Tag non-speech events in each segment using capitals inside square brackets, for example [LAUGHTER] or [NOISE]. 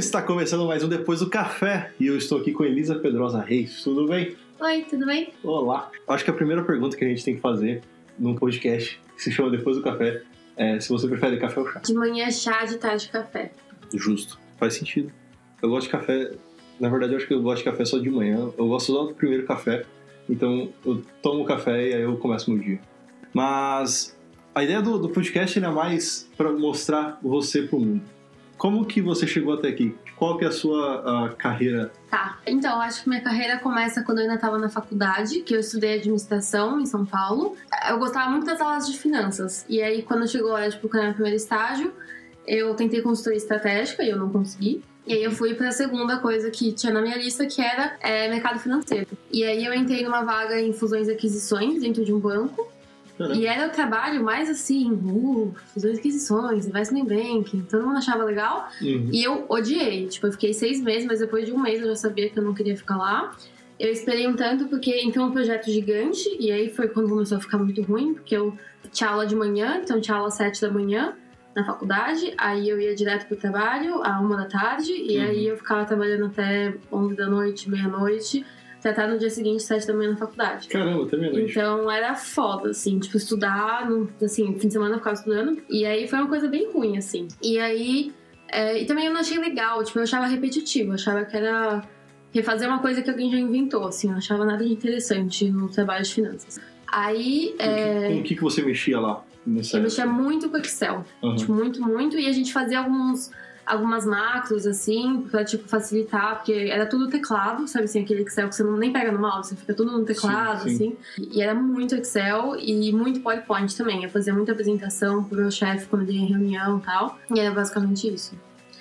Está começando mais um Depois do Café e eu estou aqui com Elisa Pedrosa Reis. Tudo bem? Oi, tudo bem? Olá. Acho que a primeira pergunta que a gente tem que fazer num podcast que se chama Depois do Café é se você prefere café ou chá. De manhã chá, de tarde café. Justo. Faz sentido. Eu gosto de café. Na verdade, eu acho que eu gosto de café só de manhã. Eu gosto só do primeiro café. Então, eu tomo café e aí eu começo meu dia. Mas a ideia do, do podcast é mais para mostrar você pro mundo. Como que você chegou até aqui? Qual que é a sua carreira? Tá, então acho que minha carreira começa quando eu ainda estava na faculdade, que eu estudei administração em São Paulo. Eu gostava muito das aulas de finanças. E aí, quando chegou a hora de procurar meu primeiro estágio, eu tentei consultoria estratégica e eu não consegui. E aí eu fui para a segunda coisa que tinha na minha lista, que era é, mercado financeiro. E aí eu entrei numa vaga em fusões e aquisições dentro de um banco. E era o trabalho mais assim, uh, e aquisições, investment banking, todo mundo achava legal. Uhum. E eu odiei. Tipo, eu fiquei seis meses, mas depois de um mês eu já sabia que eu não queria ficar lá. Eu esperei um tanto porque entrou um projeto gigante, e aí foi quando começou a ficar muito ruim, porque eu tinha aula de manhã, então tinha aula às sete da manhã na faculdade, aí eu ia direto pro trabalho, à uma da tarde, e Uhum. aí eu ficava trabalhando até onze da noite, meia-noite, até estar no dia seguinte, sete da manhã na faculdade. Caramba, até meia-noite. Então era foda, assim, tipo, estudar, no, assim, fim de semana eu ficava estudando. E aí foi uma coisa bem ruim, assim. E aí. é, e também eu não achei legal, tipo, eu achava repetitivo, eu achava que era refazer uma coisa que alguém já inventou, assim, eu não achava nada de interessante no trabalho de finanças. Aí é, Com o que, que você mexia lá? Nessa eu mexia muito com Excel, Aham. tipo, muito, muito, e a gente fazia alguns. Algumas macros, assim, pra, tipo, facilitar, porque era tudo teclado, sabe assim, aquele Excel que você não nem pega no mouse, você fica tudo no teclado, Sim, sim. assim. E era muito Excel e muito PowerPoint também. Eu fazia muita apresentação pro meu chefe quando ele ia em reunião e tal. E era basicamente isso.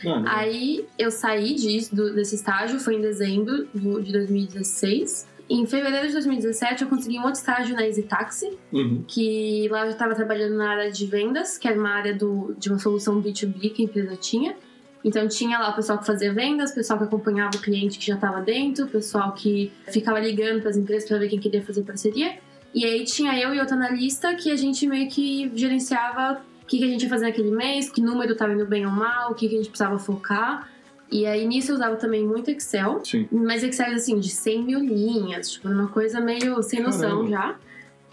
Ah, não. Aí eu saí disso, do- desse estágio, foi em dezembro do- de 2016. Em fevereiro de 2017 eu consegui um outro estágio na Easy Taxi, Uhum. que lá eu já estava trabalhando na área de vendas, que era uma área do, de uma solução B2B que a empresa tinha. Então tinha lá o pessoal que fazia vendas, o pessoal que acompanhava o cliente que já estava dentro, o pessoal que ficava ligando para as empresas para ver quem queria fazer parceria. E aí tinha eu e outro analista que a gente meio que gerenciava o que, que a gente ia fazer naquele mês, que número estava indo bem ou mal, o que, que a gente precisava focar. E aí nisso eu usava também muito Excel, Sim. mas Excel assim, de 100 mil linhas, tipo, uma coisa meio sem noção Caramba. já.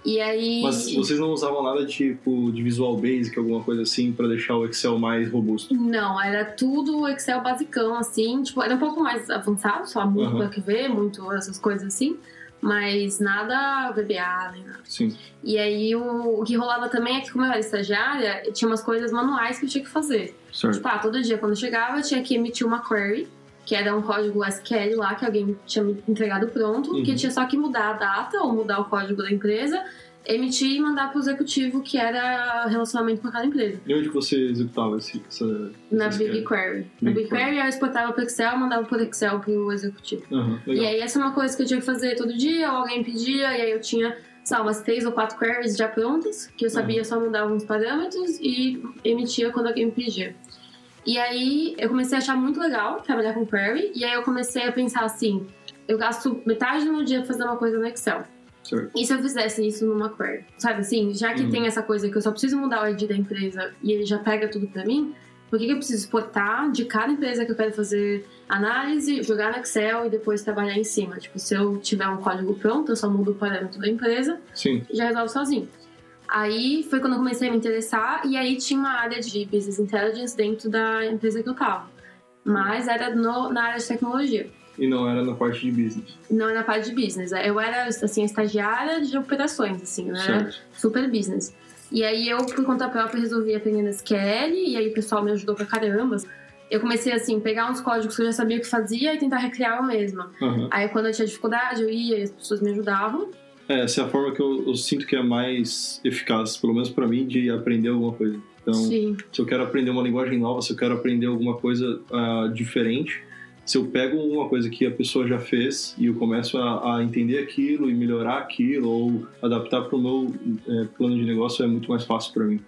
E aí. Mas vocês não usavam nada tipo de Visual Basic, alguma coisa assim, pra deixar o Excel mais robusto? Não, era tudo Excel basicão, assim, tipo, era um pouco mais avançado, só muito uhum. ver, muito essas coisas assim, mas nada VBA nem nada. Sim. E aí o, o que rolava também é que, como eu era estagiária, tinha umas coisas manuais que eu tinha que fazer. Certo. Tipo, ah, todo dia quando eu chegava, eu tinha que emitir uma query, que era um código SQL lá, que alguém tinha me entregado pronto, Uhum. que tinha só que mudar a data ou mudar o código da empresa, emitir e mandar pro executivo que era relacionamento com aquela empresa. E onde você executava esse, essa. Na BigQuery. Na BigQuery. Eu exportava pro Excel, mandava por Excel pro executivo. Aham, legal. E aí essa é uma coisa que eu tinha que fazer todo dia, ou alguém pedia, e aí eu tinha, sei lá, umas três ou quatro queries já prontas, que eu sabia só mudar alguns parâmetros e emitia quando alguém me pedia. E aí eu comecei a achar muito legal trabalhar com query, e aí eu comecei a pensar assim, eu gasto metade do meu dia pra fazer uma coisa no Excel. Certo. E se eu fizesse isso numa query? Sabe assim, já que Uhum. tem essa coisa que eu só preciso mudar o ID da empresa e ele já pega tudo pra mim, por que, que eu preciso exportar de cada empresa que eu quero fazer análise, jogar no Excel e depois trabalhar em cima? Tipo, se eu tiver um código pronto, eu só mudo o parâmetro da empresa Sim. e já resolve sozinho. Aí foi quando eu comecei a me interessar e aí tinha uma área de Business Intelligence dentro da empresa que eu tava. Mas era no- na área de tecnologia. E não era na parte de business. Não era na parte de business. Eu era, assim, a estagiária de operações, assim, né? Certo. Super business. E aí eu, por conta própria, resolvi aprender SQL, e aí o pessoal me ajudou pra caramba. Eu comecei, assim, pegar uns códigos que eu já sabia o que fazia e tentar recriar eu mesma. Aham. Aí quando eu tinha dificuldade, eu ia e as pessoas me ajudavam. É, essa é a forma que eu, eu sinto que é mais eficaz, pelo menos pra mim, de aprender alguma coisa. Então, Sim. se eu quero aprender uma linguagem nova, se eu quero aprender alguma coisa ah, diferente, se eu pego uma coisa que a pessoa já fez e eu começo a, a entender aquilo e melhorar aquilo ou adaptar para o meu eh, plano de negócio, é muito mais fácil para mim.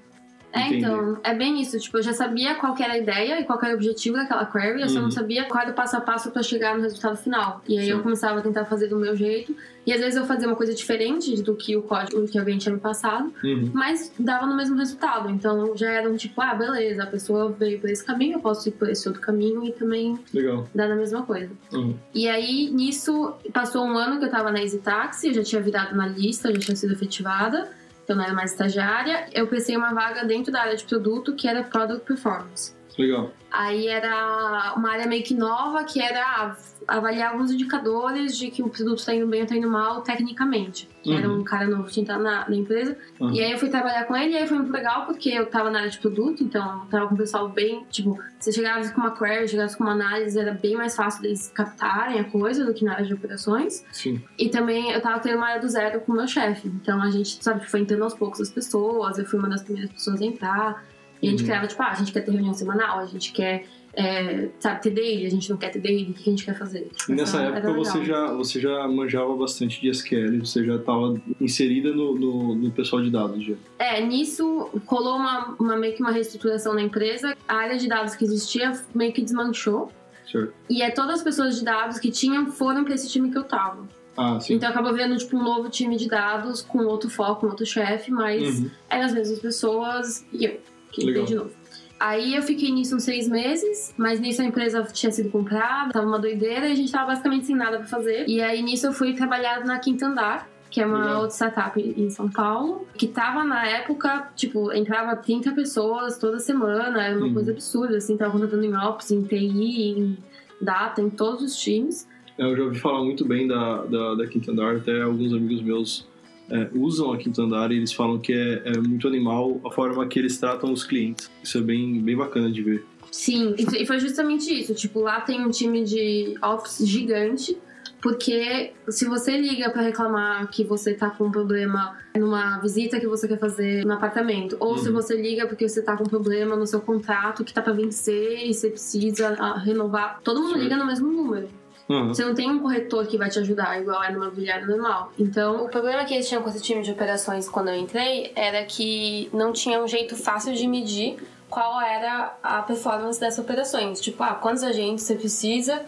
É, Entendi. então, é bem isso. Tipo, eu já sabia qual era a ideia e qual era o objetivo daquela query, eu só Uhum. não sabia qual era o passo a passo pra chegar no resultado final. E aí Sim. eu começava a tentar fazer do meu jeito. E às vezes eu fazia uma coisa diferente do que o código que alguém tinha me passado, Uhum. mas dava no mesmo resultado. Então já era um tipo, ah, beleza, a pessoa veio por esse caminho, eu posso ir por esse outro caminho e também Legal. dar na mesma coisa. Uhum. E aí, nisso, passou um ano que eu tava na Easy Taxi, eu já tinha virado analista, eu já tinha sido efetivada, então não era mais estagiária. Eu pensei uma vaga dentro da área de produto, que era Product Performance. Legal. Aí era uma área meio que nova, que era ah, avaliar alguns indicadores de que o produto tá indo bem ou tá indo mal tecnicamente. Que era Uhum. um cara novo que na, na empresa. Uhum. E aí eu fui trabalhar com ele, e aí foi muito legal, porque eu tava na área de produto, então eu tava com o pessoal bem, tipo, você chegava com uma query, chegava com uma análise, era bem mais fácil deles captarem a coisa do que na área de operações. Sim. E também eu tava tendo uma área do zero com o meu chefe. Então a gente, sabe, foi entrando aos poucos as pessoas, eu fui uma das primeiras pessoas a entrar. E a gente Uhum. criava, tipo, ah, a gente quer ter reunião semanal, a gente quer, é, sabe, ter daily, a gente não quer ter daily, o que a gente quer fazer? Tipo, E nessa essa- época era você já, você já manjava bastante de SQL, você já estava inserida no, no, no pessoal de dados já. É, nisso colou uma, uma- meio que uma reestruturação na empresa. A área de dados que existia meio que desmanchou. Certo. E é todas as pessoas de dados que tinham foram pra esse time que eu tava. Ah. Então acabou vendo tipo um novo time de dados com outro foco, com outro chefe, mas Uhum. eram as mesmas pessoas e eu, que Legal. entrei de novo. Aí eu fiquei nisso uns seis meses, mas nisso a empresa tinha sido comprada, tava uma doideira e a gente tava basicamente sem nada pra fazer. E aí nisso eu fui trabalhar na Quinta Andar, que é uma Legal. outra startup em São Paulo, que tava na época, tipo, entrava 30 pessoas toda semana, era uma Uhum. coisa absurda, assim, tava contratando em Ops, em TI, em Data, em todos os times. Eu já ouvi falar muito bem da, da, da Quinta Andar, até alguns amigos meus é, usam a Quinta Andar e eles falam que é, é muito animal a forma que eles tratam os clientes. Isso é bem, bem bacana de ver. Sim, e foi justamente isso. Tipo, lá tem um time de Ops gigante, porque se você liga pra reclamar que você tá com um problema numa visita que você quer fazer no apartamento, ou se Uhum. você liga porque você tá com um problema no seu contrato que tá pra vencer e você precisa ah, renovar, todo mundo Certo. liga no mesmo número. Uhum. Você não tem um corretor que vai te ajudar, igual é no imobiliário normal. Então, o problema que eles tinham com esse time de operações quando eu entrei era que não tinha um jeito fácil de medir qual era a performance dessas operações. Tipo, ah, quantos agentes você precisa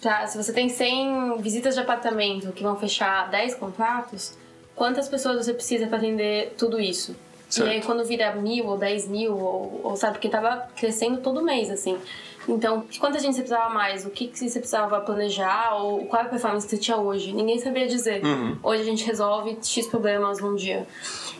pra, se você tem 100 visitas de apartamento que vão fechar 10 contratos, quantas pessoas você precisa para atender tudo isso? Certo. E aí quando vira mil ou 10 mil, ou, ou sabe, porque tava crescendo todo mês, assim. Então, quanta gente você precisava mais? O que, que você precisava planejar? Ou qual é a performance que você tinha hoje? Ninguém sabia dizer. Uhum. Hoje a gente resolve X problemas num dia.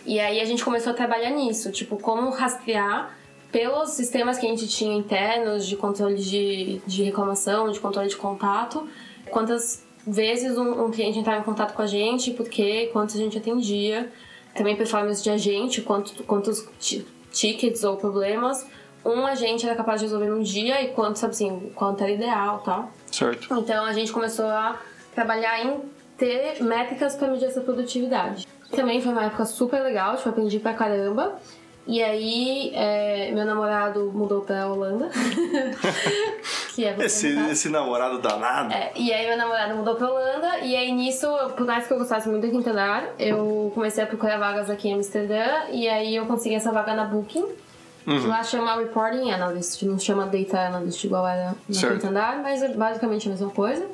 E aí a gente começou a trabalhar nisso, tipo, como rastrear pelos sistemas que a gente tinha internos de controle de, de reclamação, de controle de contato, quantas vezes um, um cliente entrava em contato com a gente, por quê, quantos a gente atendia, também performance de agente, quanto, quantos ti- tickets ou problemas um agente era capaz de resolver num dia e quanto, sabe assim, quanto era ideal tal. Certo. Então a gente começou a trabalhar em ter métricas para medir essa produtividade. Também foi uma época super legal, tipo, aprendi pra caramba. E aí, é, meu namorado mudou pra Holanda. [LAUGHS] que é Esse, esse namorado danado. É, e aí meu namorado mudou pra Holanda e aí nisso, por mais que eu gostasse muito do Quintanar, eu comecei a procurar vagas aqui em Amsterdã e aí eu consegui essa vaga na Booking. Que lá chama Reporting Analyst, não chama Data Analyst igual era no Certo. Quintanar, mas é basicamente a mesma coisa.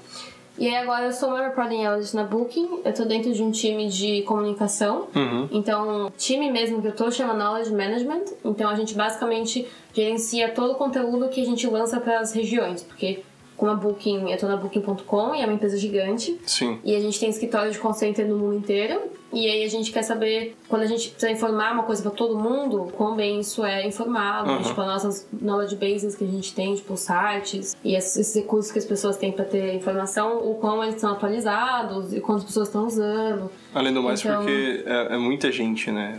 E aí agora eu sou uma Reporting Analyst na Booking, eu tô dentro de um time de comunicação. Uhum. Então, time mesmo que eu tô chama Knowledge Management. Então, a gente basicamente gerencia todo o conteúdo que a gente lança para as regiões. Porque, com a Booking, eu tô na Booking.com e é uma empresa gigante. Sim. E a gente tem escritório de call center no mundo inteiro. E aí a gente quer saber, quando a gente precisa informar uma coisa para todo mundo, quão bem isso é informado. Uhum. Tipo, as nossas knowledge bases que a gente tem, tipo, os sites e esses recursos que as pessoas têm para ter informação, o quão eles são atualizados e quantas pessoas estão usando. Além do mais, Então- porque é, é muita gente, né?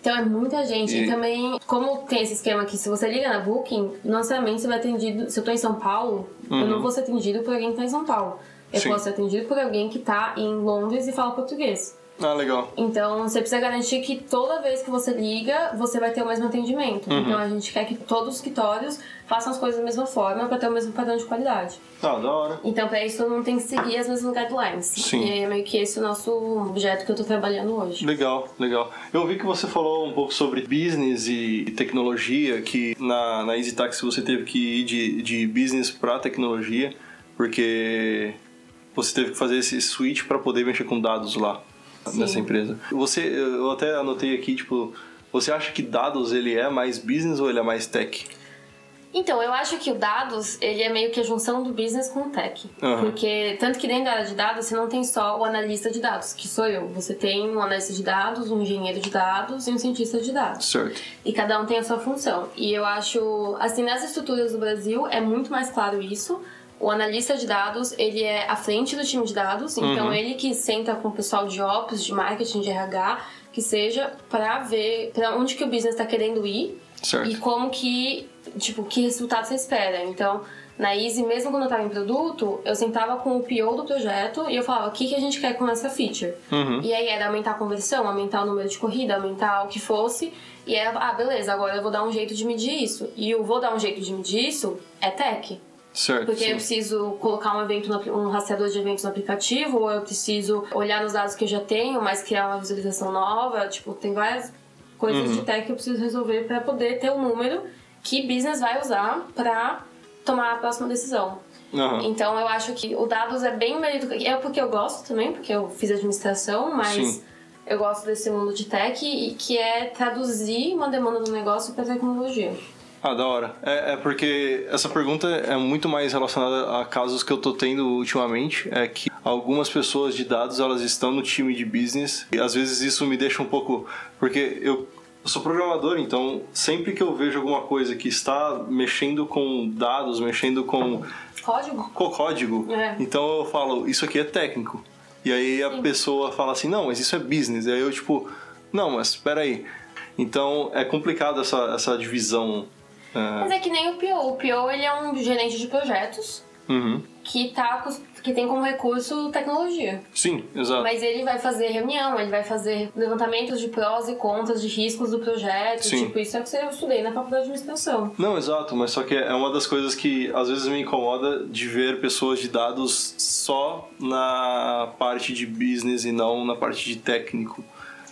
Então é muita gente. E... E- também, como tem esse esquema que se você liga na Booking, não necessariamente você vai atendido. Se eu tô em São Paulo, eu não vou ser atendido por alguém que tá em São Paulo. Eu Sim. posso ser atendido por alguém que tá em Londres e fala português. Ah, legal. Então você precisa garantir que toda vez que você liga, você vai ter o mesmo atendimento. Uhum. Então a gente quer que todos os escritórios façam as coisas da mesma forma para ter o mesmo padrão de qualidade. Ah, da hora. Então para isso todo mundo tem que seguir as mesmas guidelines. Sim. E é meio que esse o nosso objeto que eu tô trabalhando hoje. Legal, legal. Eu vi que você falou um pouco sobre business e tecnologia, que na, na Easy Taxi você teve que ir de, de business para tecnologia, porque você teve que fazer esse switch para poder mexer com dados lá Sim. nessa empresa. Você, eu até anotei aqui, tipo, você acha que dados ele é mais business ou ele é mais tech? Então, eu acho que o dados, ele é meio que a junção do business com o tech. Aham. Porque, tanto que dentro da área de dados, você não tem só o analista de dados, que sou eu. Você tem um analista de dados, um engenheiro de dados e um cientista de dados. Certo. E cada um tem a sua função. E eu acho, assim, nas estruturas do Brasil é muito mais claro isso. O analista de dados, ele é à frente do time de dados, então Uhum. ele que senta com o pessoal de ops, de marketing, de RH, que seja para ver para onde que o business está querendo ir Certo. e como que, tipo, que resultado você espera. Então, na Easy, mesmo quando eu tava em produto, eu sentava com o PO do projeto e eu falava, o que, que a gente quer com essa feature? Uhum. E aí era aumentar a conversão, aumentar o número de corrida, aumentar o que fosse. E era, ah, beleza, agora eu vou dar um jeito de medir isso. E o vou dar um jeito de medir isso é tech. Certo. Porque sim. eu preciso colocar um evento, no, um rastreador de eventos no aplicativo, ou eu preciso olhar nos dados que eu já tenho, mas criar uma visualização nova. Tipo, tem várias coisas Uhum. de tech que eu preciso resolver para poder ter um número que business vai usar para tomar a próxima decisão. Aham. Então eu acho que o dados é bem mérito. É porque eu gosto também, porque eu fiz administração, mas Sim. eu gosto desse mundo de tech e que é traduzir uma demanda do negócio para tecnologia. Ah, da hora. É, é porque essa pergunta é muito mais relacionada a casos que eu tô tendo ultimamente. É que algumas pessoas de dados elas estão no time de business e às vezes isso me deixa um pouco. Porque eu, sou programador, então sempre que eu vejo alguma coisa que está mexendo com dados, mexendo com, Código? com código, É. então eu falo, isso aqui é técnico. E aí a Sim. pessoa fala assim, não, mas isso é business. E aí eu tipo, não, mas espera aí. Então é complicado essa, essa divisão. É, Mas é que nem o PO. O PO ele é um gerente de projetos Uhum. que, tá, que tem como recurso tecnologia. Sim, exato. Mas ele vai fazer reunião, ele vai fazer levantamentos de prós e contras, de riscos do projeto. Sim. Tipo, isso é o que eu estudei na faculdade de administração. Não, exato, mas só que é uma das coisas que às vezes me incomoda de ver pessoas de dados só na parte de business e não na parte de técnico.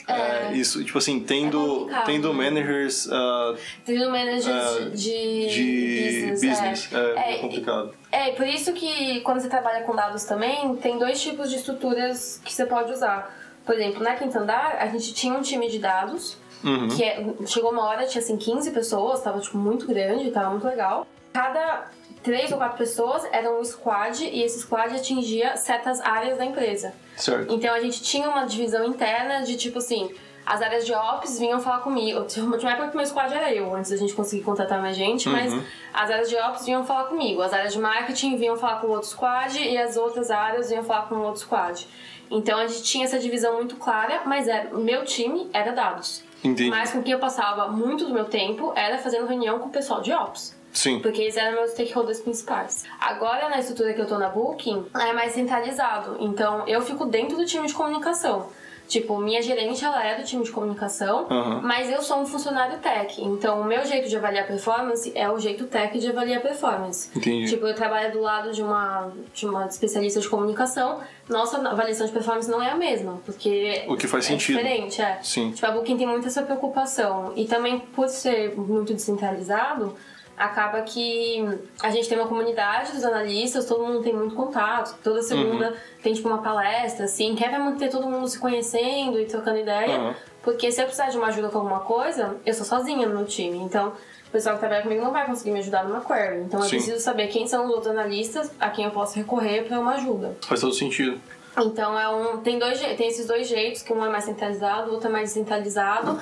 É, isso, tipo assim, tendo, tendo né? managers ah, Tendo managers Ah, de, de business, é. é, É, complicado. É, por isso que quando você trabalha com dados também, tem dois tipos de estruturas que você pode usar. Por exemplo, na Quinta Andar, a gente tinha um time de dados, Uhum. que é- chegou uma hora, tinha assim 15 pessoas, tava tipo muito grande, tava muito legal. Cada três ou quatro pessoas eram um squad e esse squad atingia certas áreas da empresa. Certo. Então a gente tinha uma divisão interna de tipo assim, as áreas de ops vinham falar comigo. Tinha uma época que meu squad era eu, antes da gente conseguir contratar mais gente, mas Uhum. as áreas de ops vinham falar comigo. As áreas de marketing vinham falar com outro squad e as outras áreas vinham falar com outro squad. Então a gente tinha essa divisão muito clara, mas era, o meu time era dados. Entendi. Mas com quem eu passava muito do meu tempo era fazendo reunião com o pessoal de ops. Sim. Porque eles eram meus stakeholders principais. Agora, na estrutura que eu tô na Booking, é mais centralizado. Então, eu fico dentro do time de comunicação. Tipo, minha gerente, ela é do time de comunicação, Aham. mas eu sou um funcionário tech. Então, o meu jeito de avaliar performance é o jeito tech de avaliar performance. Entendi. Tipo, eu trabalho do lado de uma, de uma especialista de comunicação. Nossa avaliação de performance não é a mesma, porque O que faz é sentido. diferente, é. Sim. Tipo, a Booking tem muito essa preocupação. E também, por ser muito descentralizado, acaba que a gente tem uma comunidade dos analistas, todo mundo tem muito contato. Toda segunda tem, tipo, uma palestra, assim. Quer vai manter todo mundo se conhecendo e trocando ideia. Aham. Porque se eu precisar de uma ajuda com alguma coisa, eu sou sozinha no meu time. Então, o pessoal que trabalha comigo não vai conseguir me ajudar numa query. Então, eu Sim. preciso saber quem são os outros analistas a quem eu posso recorrer para uma ajuda. Faz todo sentido. Então é um. Tem, dois, tem esses dois jeitos, que um é mais centralizado, o outro é mais descentralizado.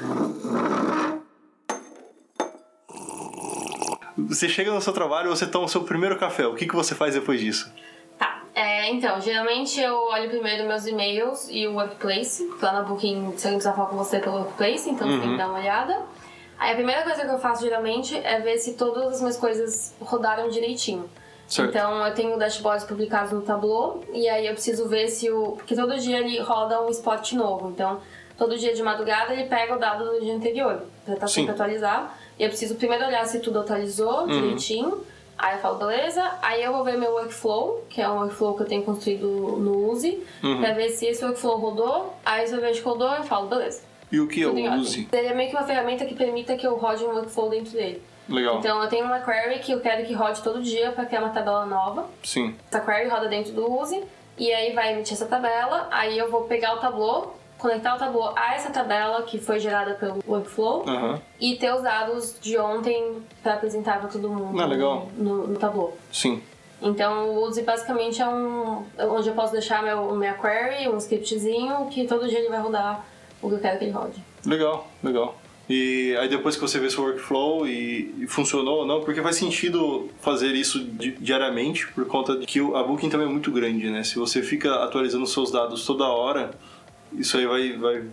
Você chega no seu trabalho, você toma o seu primeiro café. O que, que você faz depois disso? Tá. É, então, geralmente eu olho primeiro meus e-mails e o Workplace. Lá na Booking, se alguém precisar falar com você pelo Workplace, então você tem que dar uma olhada. Aí a primeira coisa que eu faço geralmente é ver se todas as minhas coisas rodaram direitinho. Certo. Então eu tenho dashboards publicados no Tableau e aí eu preciso ver se o. Porque todo dia ele roda um spot novo. Então todo dia de madrugada ele pega o dado do dia anterior. Já tá Sim. sempre atualizado. E eu preciso primeiro olhar se tudo atualizou Uhum. direitinho. Aí eu falo, beleza. Aí eu vou ver meu workflow, que é um workflow que eu tenho construído no Uzi, Uhum. pra ver se esse workflow rodou. Aí se eu vejo que rodou, eu falo, beleza. E o que é o. Uzi? Ele é meio que uma ferramenta que permita que eu rode um workflow dentro dele. Legal. Então eu tenho uma query que eu quero que rode todo dia para criar uma tabela nova. Sim. Essa query roda dentro do Uzi e aí vai emitir essa tabela. Aí eu vou pegar o Tableau, conectar o Tableau a essa tabela que foi gerada pelo workflow Aham. e ter os dados de ontem para apresentar para todo mundo Ah, legal. No, no Tableau. Sim. Então o Uzi basicamente é um onde eu posso deixar meu, minha query, um scriptzinho que todo dia ele vai rodar o que eu quero que ele rode. Legal, legal. E aí depois que você vê seu workflow e, funcionou ou não, porque faz sentido fazer isso di- diariamente por conta de que o- a Booking também é muito grande, né? Se você fica atualizando seus dados toda hora, isso aí vai, vai,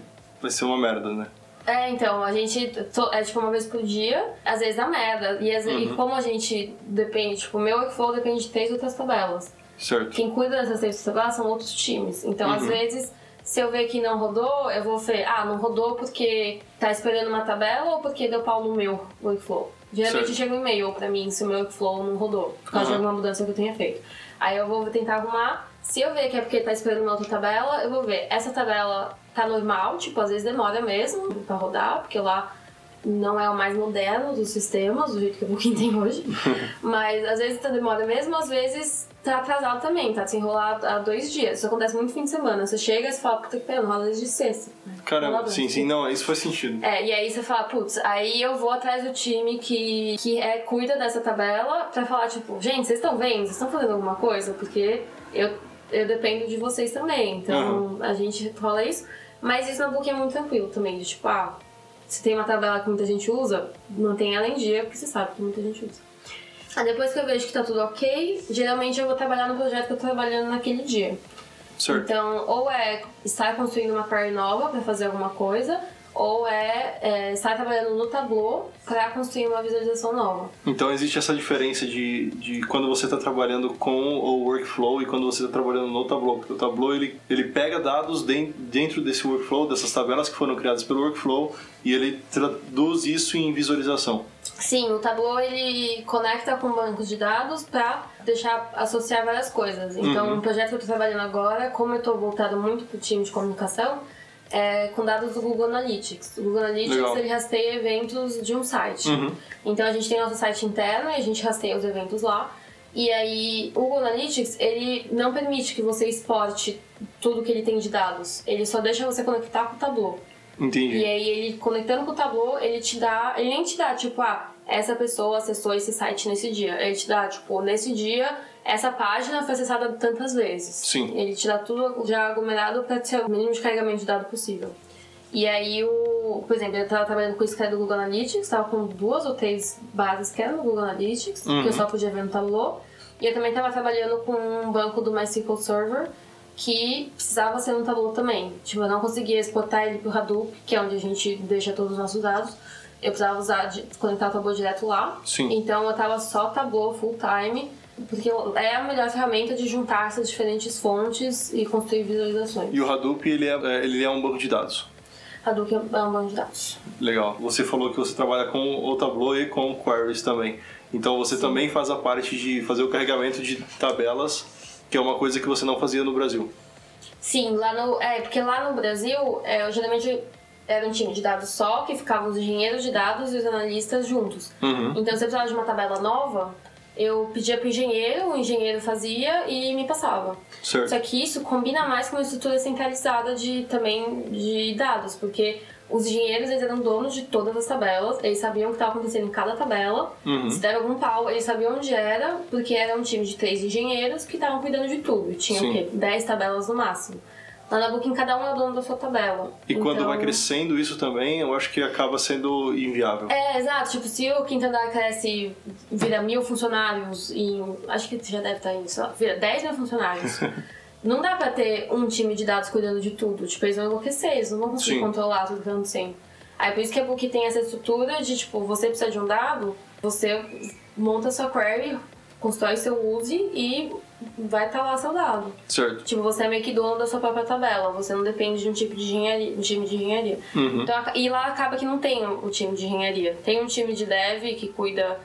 vai ser uma merda, né? É, então, a gente to- é tipo uma vez por dia, às vezes dá merda. E, às vezes, e como a gente depende, tipo, o meu workflow depende de três outras tabelas. Certo. Quem cuida dessas três tabelas são outros times. Então, às vezes, se eu ver que não rodou, eu vou ver, ah, não rodou porque tá esperando uma tabela ou porque deu pau no meu workflow. Geralmente Certo. chega um e-mail pra mim se o meu workflow não rodou, por causa de Aham. alguma mudança que eu tenha feito. Aí eu vou tentar arrumar. Se eu ver que é porque tá esperando uma outra tabela, eu vou ver. Essa tabela tá normal, tipo, às vezes demora mesmo pra rodar, porque lá não é o mais moderno dos sistemas, do jeito que o Booking tem hoje. [LAUGHS] Mas às vezes tá demora mesmo, às vezes tá atrasado também, tá desenrolado há dois dias. Isso acontece muito fim de semana. Você chega e fala, puta que pariu, rola desde sexta. Caramba, sim, sim, não, isso faz sentido. É, e aí você fala, putz, aí eu vou atrás do time que, que é, cuida dessa tabela pra falar, tipo, gente, vocês estão vendo? Vocês estão fazendo alguma coisa? Porque eu, eu dependo de vocês também. Então a gente rola isso. Mas isso no Book é muito tranquilo também, de tipo, ah, se tem uma tabela que muita gente usa, mantém ela em dia, porque você sabe que muita gente usa. Aí depois que eu vejo que tá tudo ok, geralmente eu vou trabalhar no projeto que eu tô trabalhando naquele dia. Certo. Então, ou é estar construindo uma query nova para fazer alguma coisa, ou é, é estar trabalhando no Tableau para construir uma visualização nova. Então existe essa diferença de, de quando você está trabalhando com o workflow e quando você está trabalhando no Tableau. Porque o Tableau ele, ele pega dados den- dentro desse workflow, dessas tabelas que foram criadas pelo workflow, e ele traduz isso em visualização. Sim, o Tableau ele conecta com bancos de dados para deixar associar várias coisas. Então, Uhum. um projeto que eu estou trabalhando agora, como eu estou voltado muito para o time de comunicação, é com dados do Google Analytics. O Google Analytics Legal. ele rasteia eventos de um site. Uhum. Então a gente tem nosso site interno e a gente rasteia os eventos lá. E aí o Google Analytics ele não permite que você exporte tudo que ele tem de dados. Ele só deixa você conectar com o Tableau. Entendi. E aí ele conectando com o Tableau, ele te dá, ele nem te dá tipo, ah, essa pessoa acessou esse site nesse dia. Ele te dá, tipo, nesse dia essa página foi acessada tantas vezes. Sim. Ele te dá tudo já aglomerado para ter o mínimo de carregamento de dado possível. E aí, o, por exemplo, eu tava trabalhando com isso que era do Google Analytics, tava com duas ou três bases que eram do Google Analytics, Uhum. que eu só podia ver no Tableau. E eu também tava trabalhando com um banco do MySQL Server, que precisava ser no Tableau também. Tipo, eu não conseguia exportar ele pro Hadoop, que é onde a gente deixa todos os nossos dados. Eu precisava usar, de, conectar o Tableau direto lá. Sim. Então eu tava só Tableau full time, porque é a melhor ferramenta de juntar essas diferentes fontes e construir visualizações. E o Hadoop ele é, é, ele é um banco de dados. Hadoop é um banco de dados. Legal. Você falou que você trabalha com o Tableau e com queries também. Então você também faz a parte de fazer o carregamento de tabelas, que é uma coisa que você não fazia no Brasil. Sim, lá no. É, porque lá no Brasil, é, geralmente era um time de dados só, que ficavam os engenheiros de dados e os analistas juntos. Uhum. Então, se eu precisava de uma tabela nova, eu pedia pro engenheiro, o engenheiro fazia e me passava. Certo. Só que isso combina mais com uma estrutura centralizada de também de dados, porque os engenheiros eles eram donos de todas as tabelas, eles sabiam o que estava acontecendo em cada tabela. Uhum. Se der algum pau, eles sabiam onde era, porque era um time de três engenheiros que estavam cuidando de tudo. Tinha Sim. o quê? 10 tabelas no máximo. Na Booking, cada um é o dono da sua tabela. E quando Então- vai crescendo isso também, eu acho que acaba sendo inviável. É, exato. Tipo, se o quinto andar cresce, vira mil funcionários em... Acho que já deve estar em, sei lá, vira 10 mil funcionários. [LAUGHS] não dá pra ter um time de dados cuidando de tudo. Tipo, eles vão enlouquecer, eles não vão conseguir Sim. controlar tudo que tá acontecendo. Aí por isso que a Book tem essa estrutura de, tipo, você precisa de um dado, você monta sua query, constrói seu use e vai estar lá seu dado. Certo. Tipo, você é meio que dono da sua própria tabela, você não depende de um tipo de engenharia, um time de engenharia. Uhum. Então, e lá acaba que não tem o time de engenharia. Tem um time de dev que cuida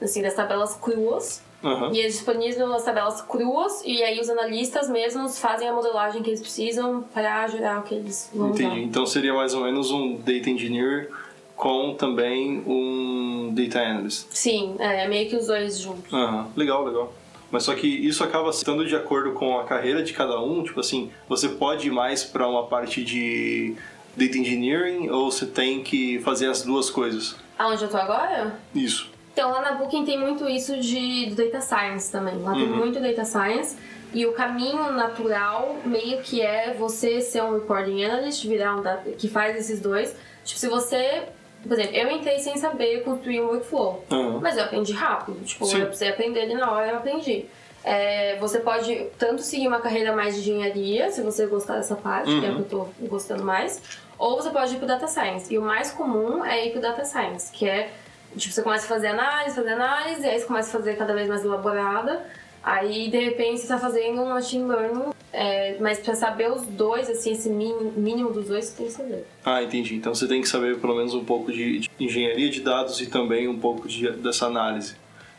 assim, das tabelas cruas. Uhum. E eles disponibilizam as tabelas cruas e aí os analistas mesmos fazem a modelagem que eles precisam para gerar o que eles vão Entendi. usar. Então seria mais ou menos um data engineer com também um data analyst. Sim, é, é meio que os dois juntos. Aham, Legal, legal. Mas só que isso acaba estando de acordo com a carreira de cada um. Tipo assim, você pode ir mais para uma parte de data engineering ou você tem que fazer as duas coisas? Aonde eu tô agora? Isso. Então, lá na Booking tem muito isso de do data science também. Lá tem Uhum. muito data science. E o caminho natural meio que é você ser um reporting analyst, virar um data, que faz esses dois. Tipo, se você. Por exemplo, eu entrei sem saber construir um workflow. Aham. Mas eu aprendi rápido. Tipo, Sim. eu precisei aprender ali na hora, eu aprendi. É, você pode tanto seguir uma carreira mais de engenharia, se você gostar dessa parte, que é o Uhum. que eu tô gostando mais, ou você pode ir pro data science. E o mais comum é ir pro data science, que é, tipo, você começa a fazer análise, fazer análise, aí você começa a fazer cada vez mais elaborada, aí de repente você tá fazendo um machine learning, é, mas pra saber os dois, assim, esse mínimo, dos dois, você tem que saber. Ah, entendi. Então você tem que saber pelo menos um pouco de, de engenharia de dados e também um pouco de, dessa análise.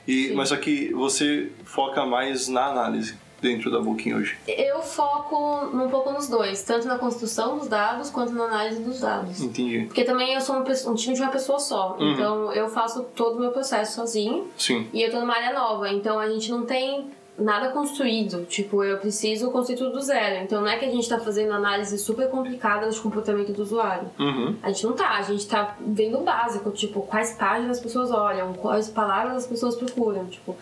E, Sim. mas só que você foca mais na análise dentro da Booking hoje. Eu foco um pouco nos dois, tanto na construção dos dados quanto na análise dos dados. Entendi. Porque também eu sou pessoa- um time de uma pessoa só. Uhum. Então eu faço todo o meu processo sozinho. Sim. E eu tô numa área nova. Então a gente não tem nada construído. Tipo, eu preciso construir tudo do zero. Então não é que a gente tá fazendo análise super complicada de comportamento do usuário. Uhum. A gente não tá. A gente tá vendo o básico. Tipo, quais páginas as pessoas olham, quais palavras as pessoas procuram. Tipo.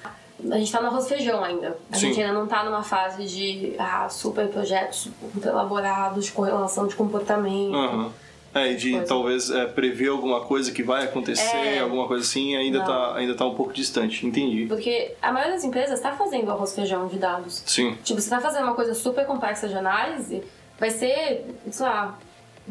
A gente tá no arroz feijão ainda. A Sim. gente ainda não tá numa fase de ah, super projetos super elaborados, de correlação de comportamento. Aham. É, e de Coisa. talvez é, prever alguma coisa que vai acontecer, É. alguma coisa assim, ainda Não. tá, ainda tá um pouco distante. Entendi. Porque a maioria das empresas está fazendo arroz feijão de dados. Sim. Tipo, você tá fazendo uma coisa super complexa de análise, vai ser, sei lá,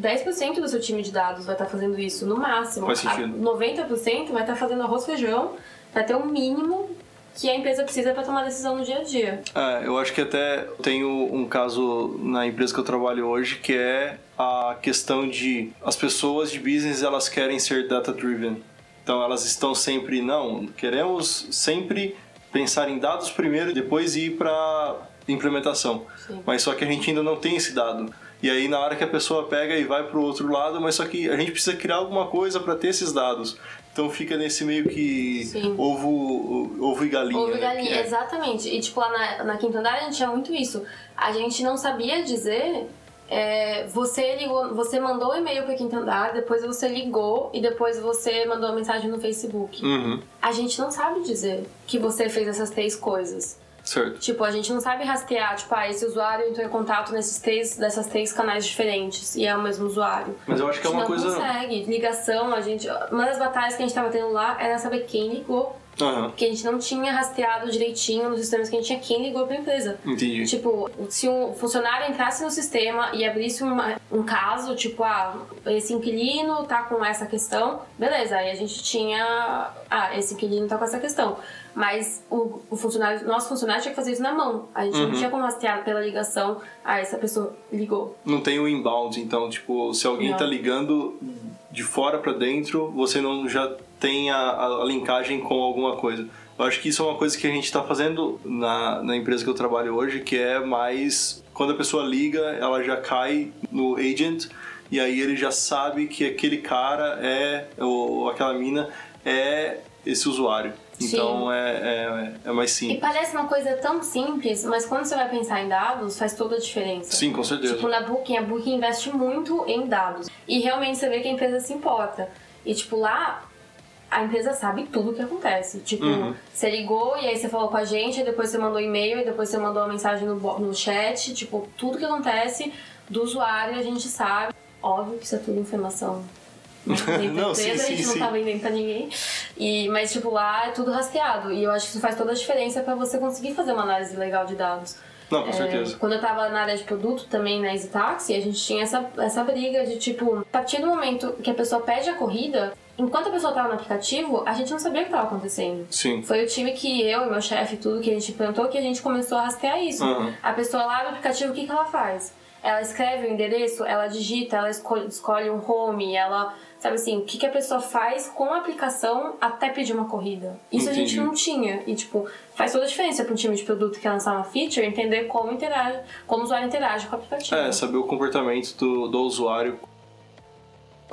10% do seu time de dados vai estar fazendo isso, no máximo. Faz sentido. A 90% vai estar fazendo arroz feijão, vai ter o mínimo que a empresa precisa para tomar decisão no dia a dia. É, eu acho que até tenho um caso na empresa que eu trabalho hoje que é a questão de as pessoas de business elas querem ser data driven. Então elas estão sempre não, queremos sempre pensar em dados primeiro e depois ir para implementação. Sim. Mas só que a gente ainda não tem esse dado. E aí na hora que a pessoa pega e vai para o outro lado, mas só que a gente precisa criar alguma coisa para ter esses dados. Então fica nesse meio que Sim. ovo, ovo e galinha. Ovo e né? galinha, Que é- exatamente. E tipo, lá na, na Quinta Andar a gente tinha muito isso. A gente não sabia dizer. É, você ligou, você mandou um e-mail para Quinta Andar, depois você ligou e depois você mandou uma mensagem no Facebook. Uhum, A gente não sabe dizer que você fez essas três coisas. certo. Tipo, a gente não sabe rastrear, tipo, ah, esse usuário entrou em contato nesses três, dessas três canais diferentes e é o mesmo usuário. Mas eu acho que é a gente uma não coisa. consegue. Ligação, a gente. Uma das batalhas que a gente tava tendo lá era saber quem ligou. Aham, Porque a gente não tinha rastreado direitinho nos sistemas que a gente tinha quem ligou pra empresa. entendi. Tipo, se um funcionário entrasse no sistema e abrisse uma- um caso, tipo, ah, esse inquilino tá com essa questão, beleza, aí a gente tinha. Ah, esse inquilino tá com essa questão. Mas o, o funcionário, nosso funcionário tinha que fazer isso na mão. A gente Uhum. não tinha como rastrear pela ligação, ah, essa pessoa ligou. Não tem o inbound, então, tipo, se alguém Não. tá ligando de fora pra dentro, você não já tem a, a- linkagem com alguma coisa. Eu acho que isso é uma coisa que a gente tá fazendo na, na empresa que eu trabalho hoje, que é mais quando a pessoa liga, ela já cai no agent e aí ele já sabe que aquele cara é, ou aquela mina é esse usuário. Então é, é, é mais E simples. parece uma coisa tão simples, mas quando você vai pensar em dados, faz toda a diferença. Sim, com certeza. Tipo, na Booking, a Booking investe muito em dados. E realmente você vê que a empresa se importa. E, tipo, lá, a empresa sabe tudo o que acontece. Tipo, Uhum. você ligou e aí você falou com a gente, e depois você mandou e-mail, e depois você mandou uma mensagem no, no chat. Tipo, tudo que acontece do usuário a gente sabe. Óbvio que isso é tudo informação. né, [LAUGHS] Não, sim, empresa, a sim, gente sim. não tá vendendo pra ninguém. E, mas, tipo, lá é tudo rastreado. E eu acho que isso faz toda a diferença pra você conseguir fazer uma análise legal de dados. Não, com É, certeza. Quando eu tava na área de produto também na Easy Taxi, a gente tinha essa, essa briga de tipo, a partir do momento que a pessoa pede a corrida, enquanto a pessoa estava no aplicativo, a gente não sabia o que estava acontecendo. Sim. Foi o time que eu e meu chefe, tudo que a gente implantou, que a gente começou a rastrear isso. Uhum. A pessoa lá no aplicativo, o que, que ela faz? Ela escreve o endereço, ela digita, ela escolhe, escolhe um home, ela. Sabe assim, o que, que a pessoa faz com a aplicação até pedir uma corrida. Isso a gente Entendi. não tinha. E, tipo, faz toda a diferença para um time de produto que lançar uma feature entender como interage, como o usuário interage com o aplicativo. É, saber o comportamento do, do usuário.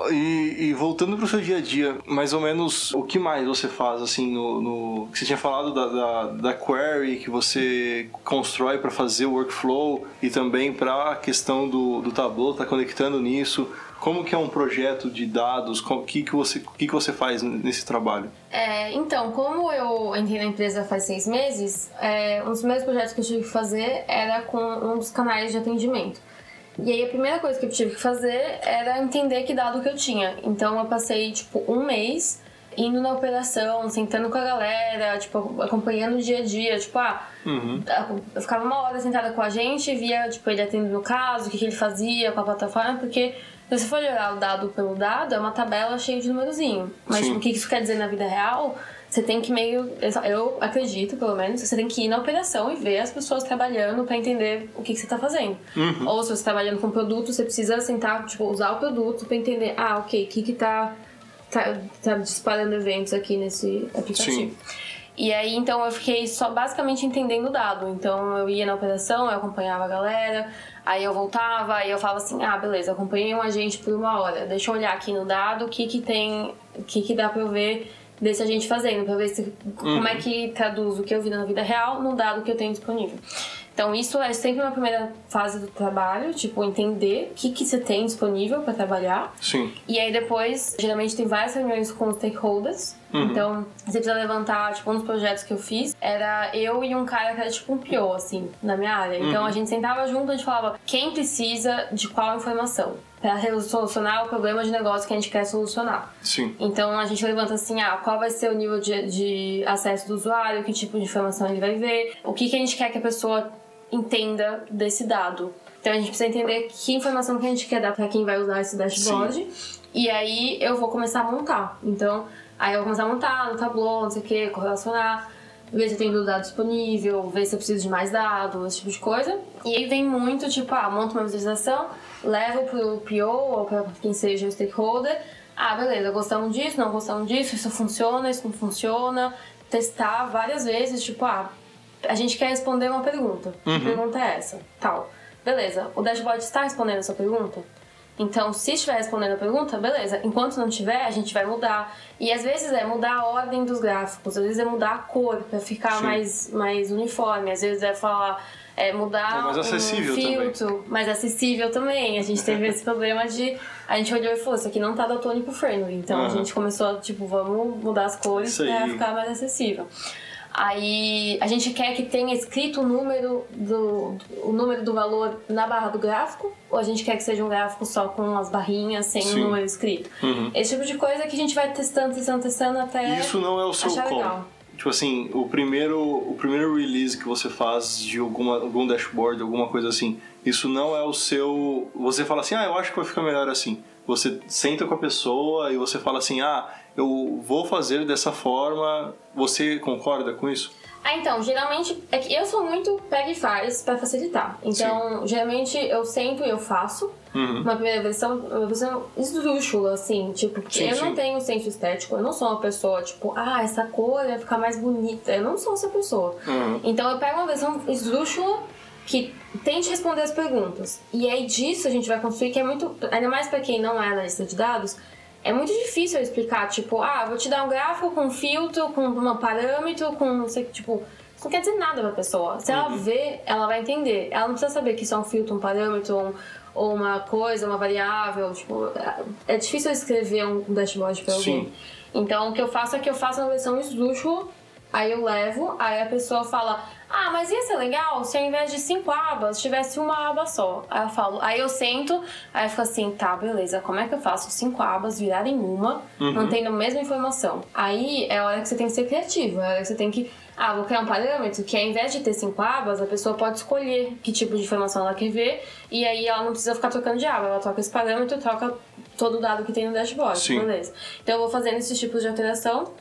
E, e voltando pro seu dia a dia, mais ou menos o que mais você faz assim no. no- você tinha falado da, da, da query que você constrói para fazer o workflow e também para a questão do, do Tableau, tá conectando nisso. Como que é um projeto de dados? O que, que, você, que, que você faz nesse trabalho? É, então, como eu entrei na empresa faz seis meses, é, um dos primeiros projetos que eu tive que fazer era com um dos canais de atendimento. E aí a primeira coisa que eu tive que fazer era entender que dado que eu tinha. Então eu passei, tipo, um mês indo na operação, sentando com a galera, tipo, acompanhando o dia a dia, tipo, ah, Uhum. eu ficava uma hora sentada com a gente, via, tipo, ele atendendo o caso, o que, que ele fazia com a plataforma, porque se você for olhar o dado pelo dado, é uma tabela cheia de numerozinho. Mas tipo, o que isso quer dizer na vida real? Você tem que meio. Eu acredito, pelo menos, você tem que ir na operação e ver as pessoas trabalhando pra entender o que, que você tá fazendo. Ou se você tá trabalhando com produto, você precisa sentar, tipo, usar o produto pra entender, ah, ok, o que que tá, tá, tá disparando eventos aqui nesse aplicativo. Sim. E aí, então, eu fiquei só basicamente entendendo o dado. Então, eu ia na operação, eu acompanhava a galera, aí eu voltava, aí eu falava assim, ah, beleza, acompanhei um agente por uma hora, deixa eu olhar aqui no dado o que que tem, o que que dá pra eu ver desse agente fazendo, pra ver se, como é que traduz o que eu vi na vida real no dado que eu tenho disponível. Então, isso é sempre uma primeira fase do trabalho, tipo, entender o que que você tem disponível pra trabalhar. Sim. E aí depois, geralmente tem várias reuniões com os stakeholders. Uhum. Então, você precisa levantar, tipo, um dos projetos que eu fiz era eu e um cara que era tipo um PO, assim, na minha área. Então Uhum. a gente sentava junto, a gente falava quem precisa de qual informação pra solucionar o problema de negócio que a gente quer solucionar. Sim. Então a gente levanta assim, ah, qual vai ser o nível de, de acesso do usuário, que tipo de informação ele vai ver, o que, que a gente quer que a pessoa entenda desse dado. Então a gente precisa entender que informação que a gente quer dar para quem vai usar esse dashboard. E aí eu vou começar a montar. Então, aí eu vou começar a montar no Tableau, não sei o que, correlacionar, ver se tem dado disponível, ver se eu preciso de mais dados, esse tipo de coisa. E aí vem muito, tipo, ah, monto uma visualização, levo pro PO ou pra quem seja o stakeholder. Ah, beleza, gostamos disso, não gostamos disso, isso funciona, isso não funciona. Testar várias vezes, tipo, ah, a gente quer responder uma pergunta. Que pergunta é essa? Tal. Beleza, o dashboard está respondendo essa pergunta? Então, se estiver respondendo a pergunta, beleza. Enquanto não tiver, a gente vai mudar. E às vezes é mudar a ordem dos gráficos, às vezes é mudar a cor para ficar Sim. mais, mais uniforme, às vezes é falar. É mudar É um filtro, mais acessível também. A gente teve esse [LAUGHS] problema de. A gente olhou e falou: Isso aqui não tá daltônico friendly. Então a Aham. gente começou, tipo, vamos mudar as cores aí. ficar mais acessível. Aí a gente quer que tenha escrito o número do, o número do valor na barra do gráfico, ou a gente quer que seja um gráfico só com as barrinhas sem o número escrito. Uhum. Esse tipo de coisa que a gente vai testando, testando, testando até. Isso não é o seu call. legal. Tipo assim, o primeiro, o primeiro release que você faz de alguma, algum dashboard, alguma coisa assim, isso não é o seu. Você fala assim, ah, eu acho que vai ficar melhor assim. Você senta com a pessoa e você fala assim, ah, eu vou fazer dessa forma. Você concorda com isso? Ah, então, geralmente, é que eu sou muito pega e faz pra facilitar. Então, geralmente eu sento e eu faço. Uhum. Uma primeira versão, uma versão esdrúxula, assim, tipo, Sim, eu sim. não tenho senso estético, eu não sou uma pessoa, tipo, ah, essa cor vai ficar mais bonita. Eu não sou essa pessoa. Uhum. Então eu pego uma versão esdrúxula que tente responder as perguntas. E aí disso a gente vai construir, que é muito. Ainda mais pra quem não é analista de dados, é muito difícil eu explicar, tipo, ah, vou te dar um gráfico com filtro, com um parâmetro, com não sei, tipo. Isso não quer dizer nada pra pessoa. Se ela vê, ela vai entender. Ela não precisa saber que isso é um filtro, um parâmetro, um- ou uma coisa, uma variável. Tipo, é difícil eu escrever um dashboard pra alguém. Sim. Então o que eu faço é que eu faço uma versão esdrúxula, aí eu levo, aí a pessoa fala, ah, mas ia ser legal se ao invés de cinco abas tivesse uma aba só. Aí eu falo, aí eu sento, aí eu fico assim, tá, beleza, como é que eu faço cinco abas virarem uma, mantendo a mesma informação? Aí é a hora que você tem que ser criativo, é a hora que você tem que. Ah, vou criar um parâmetro que ao invés de ter cinco abas, a pessoa pode escolher que tipo de informação ela quer ver, e aí ela não precisa ficar trocando de aba, ela troca esse parâmetro, troca todo o dado que tem no dashboard, Sim. beleza. Então eu vou fazendo esses tipos de alteração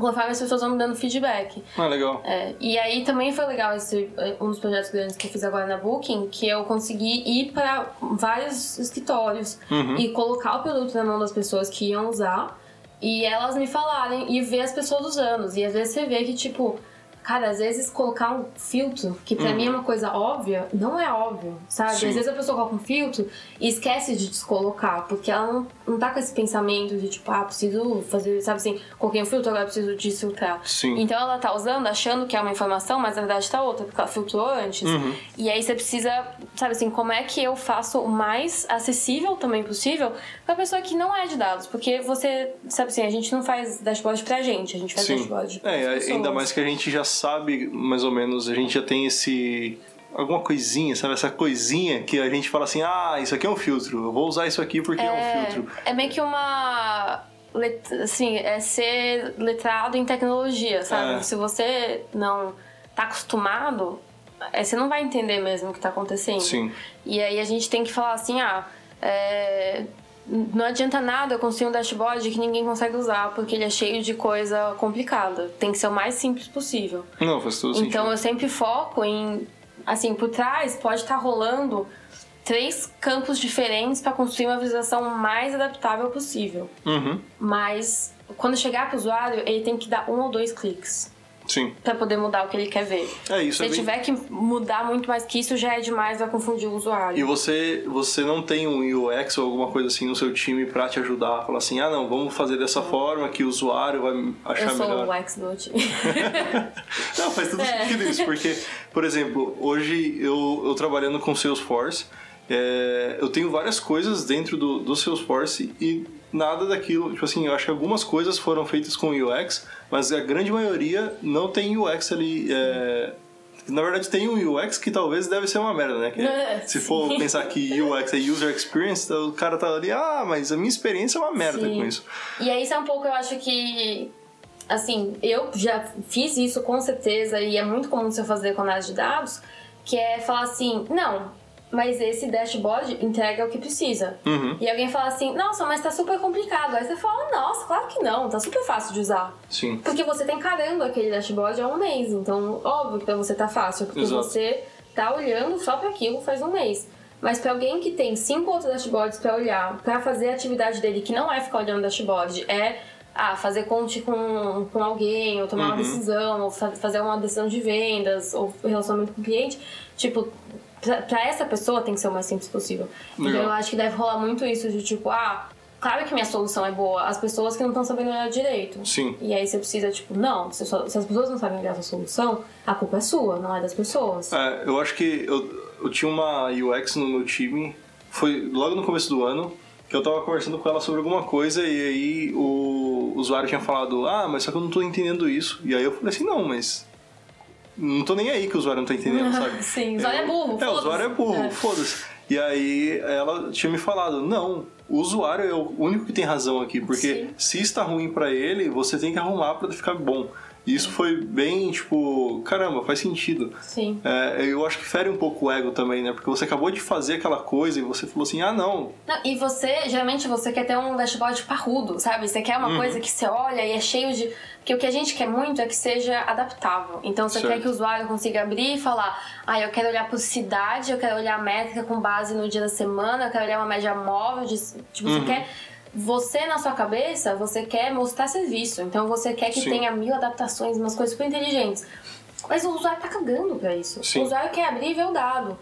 conforme as pessoas vão me dando feedback. Ah, legal. É, e aí também foi legal esse um dos projetos grandes que eu fiz agora na Booking, que eu consegui ir para vários escritórios Uhum. e colocar o produto na mão das pessoas que iam usar e elas me falarem e ver as pessoas usando. E às vezes você vê que, tipo, cara, às vezes colocar um filtro, que pra mim é uma coisa óbvia, não é óbvio, sabe? Uhum. Sim. Às vezes a pessoa coloca um filtro e esquece de descolocar, porque ela não, não tá com esse pensamento de, tipo, ah, preciso fazer, sabe assim, coloquei um filtro, agora preciso desfiltrar. Sim. Então ela tá usando, achando que é uma informação, mas na verdade tá outra, porque ela filtrou antes. Uhum. E aí você precisa, sabe assim, como é que eu faço o mais acessível também possível pra pessoa que não é de dados? Porque você, sabe assim, a gente não faz dashboard pra gente, a gente faz Sim. dashboard É, ainda mais que a gente já sabe, mais ou menos, a gente já tem esse. alguma coisinha, sabe? Essa coisinha que a gente fala assim: ah, isso aqui é um filtro, eu vou usar isso aqui porque é, um filtro. É meio que uma. Assim, é ser letrado em tecnologia, sabe? É. Se você não tá acostumado, é, você não vai entender mesmo o que tá acontecendo. Sim. E aí a gente tem que falar assim, ah, é, não adianta nada eu construir um dashboard que ninguém consegue usar, porque ele é cheio de coisa complicada. Tem que ser o mais simples possível. Não, faz todo Então sentido. eu sempre foco em, assim, por trás pode estar rolando três campos diferentes para construir uma visualização mais adaptável possível. Uhum. Mas quando chegar para o usuário, ele tem que dar um ou dois cliques Sim. para poder mudar o que ele quer ver. É isso. Se é ele bem- tiver que mudar muito mais que isso, já é demais, vai confundir o usuário. E você, você não tem um UX ou alguma coisa assim no seu time pra te ajudar? Falar assim, ah não, vamos fazer dessa forma que o usuário vai achar Eu sou melhor. o ex do time. [LAUGHS] Não, faz todo É. sentido isso, porque, por exemplo, hoje eu, eu trabalhando com Salesforce, é, eu tenho várias coisas dentro do, do Salesforce e nada daquilo, tipo assim, eu acho que algumas coisas foram feitas com UX, mas a grande maioria não tem UX ali. é, na verdade, tem um UX que talvez deve ser uma merda, né? Que É, se for pensar que UX é User Experience, o cara tá ali, ah, mas a minha experiência é uma merda Sim. com isso. E aí isso é um pouco, eu acho que. Assim, eu já fiz isso com certeza, e é muito comum você fazer com análise de dados, que é falar assim, não, mas esse dashboard entrega o que precisa. Uhum. E alguém fala assim, nossa, mas tá super complicado. Aí você fala, nossa, claro que não, tá super fácil de usar. Sim. Porque você tá encarando aquele dashboard há um mês, então óbvio que pra você tá fácil, porque Exato. você tá olhando só para aquilo faz um mês. Mas pra alguém que tem cinco outros dashboards pra olhar, pra fazer a atividade dele, que não é ficar olhando dashboard, é ah, fazer conte com, com alguém, ou tomar uma Uhum. decisão, ou fa- fazer uma decisão de vendas, ou relacionamento com o cliente, tipo, pra, pra essa pessoa tem que ser o mais simples possível. Então eu acho que deve rolar muito isso de tipo, ah, claro que minha solução é boa, as pessoas que não estão sabendo olhar direito. Sim. E aí você precisa, tipo, não, se, as pessoas não sabem olhar a sua solução, a culpa é sua, não é das pessoas. É, eu acho que eu, eu tinha uma UX no meu time, foi logo no começo do ano, que eu tava conversando com ela sobre alguma coisa e aí o usuário tinha falado, ah, mas só que eu não tô entendendo isso. E aí eu falei assim, não, mas não tô nem aí que o usuário não tá entendendo, [LAUGHS] sabe? Sim, o usuário é burro, É, o usuário é burro, É. foda-se. E aí ela tinha me falado, não, o usuário é o único que tem razão aqui, porque Sim. se está ruim pra ele, você tem que arrumar pra ficar bom. E isso foi bem, tipo, caramba, faz sentido. Sim. É, eu acho que fere um pouco o ego também, né? Porque você acabou de fazer aquela coisa e você falou assim, ah, não. Não, e você, geralmente você quer ter um dashboard parrudo, sabe? Você quer uma Uhum. coisa que você olha e é cheio de. Porque o que a gente quer muito é que seja adaptável. Então você Certo. quer que o usuário consiga abrir e falar: ah, eu quero olhar por cidade, eu quero olhar a métrica com base no dia da semana, eu quero olhar uma média móvel. De... Tipo, Uhum. você quer. Você, na sua cabeça, você quer mostrar serviço. Então você quer que Sim. tenha mil adaptações, umas coisas super inteligentes. Mas o usuário tá cagando pra isso. Sim. O usuário quer abrir e ver o dado.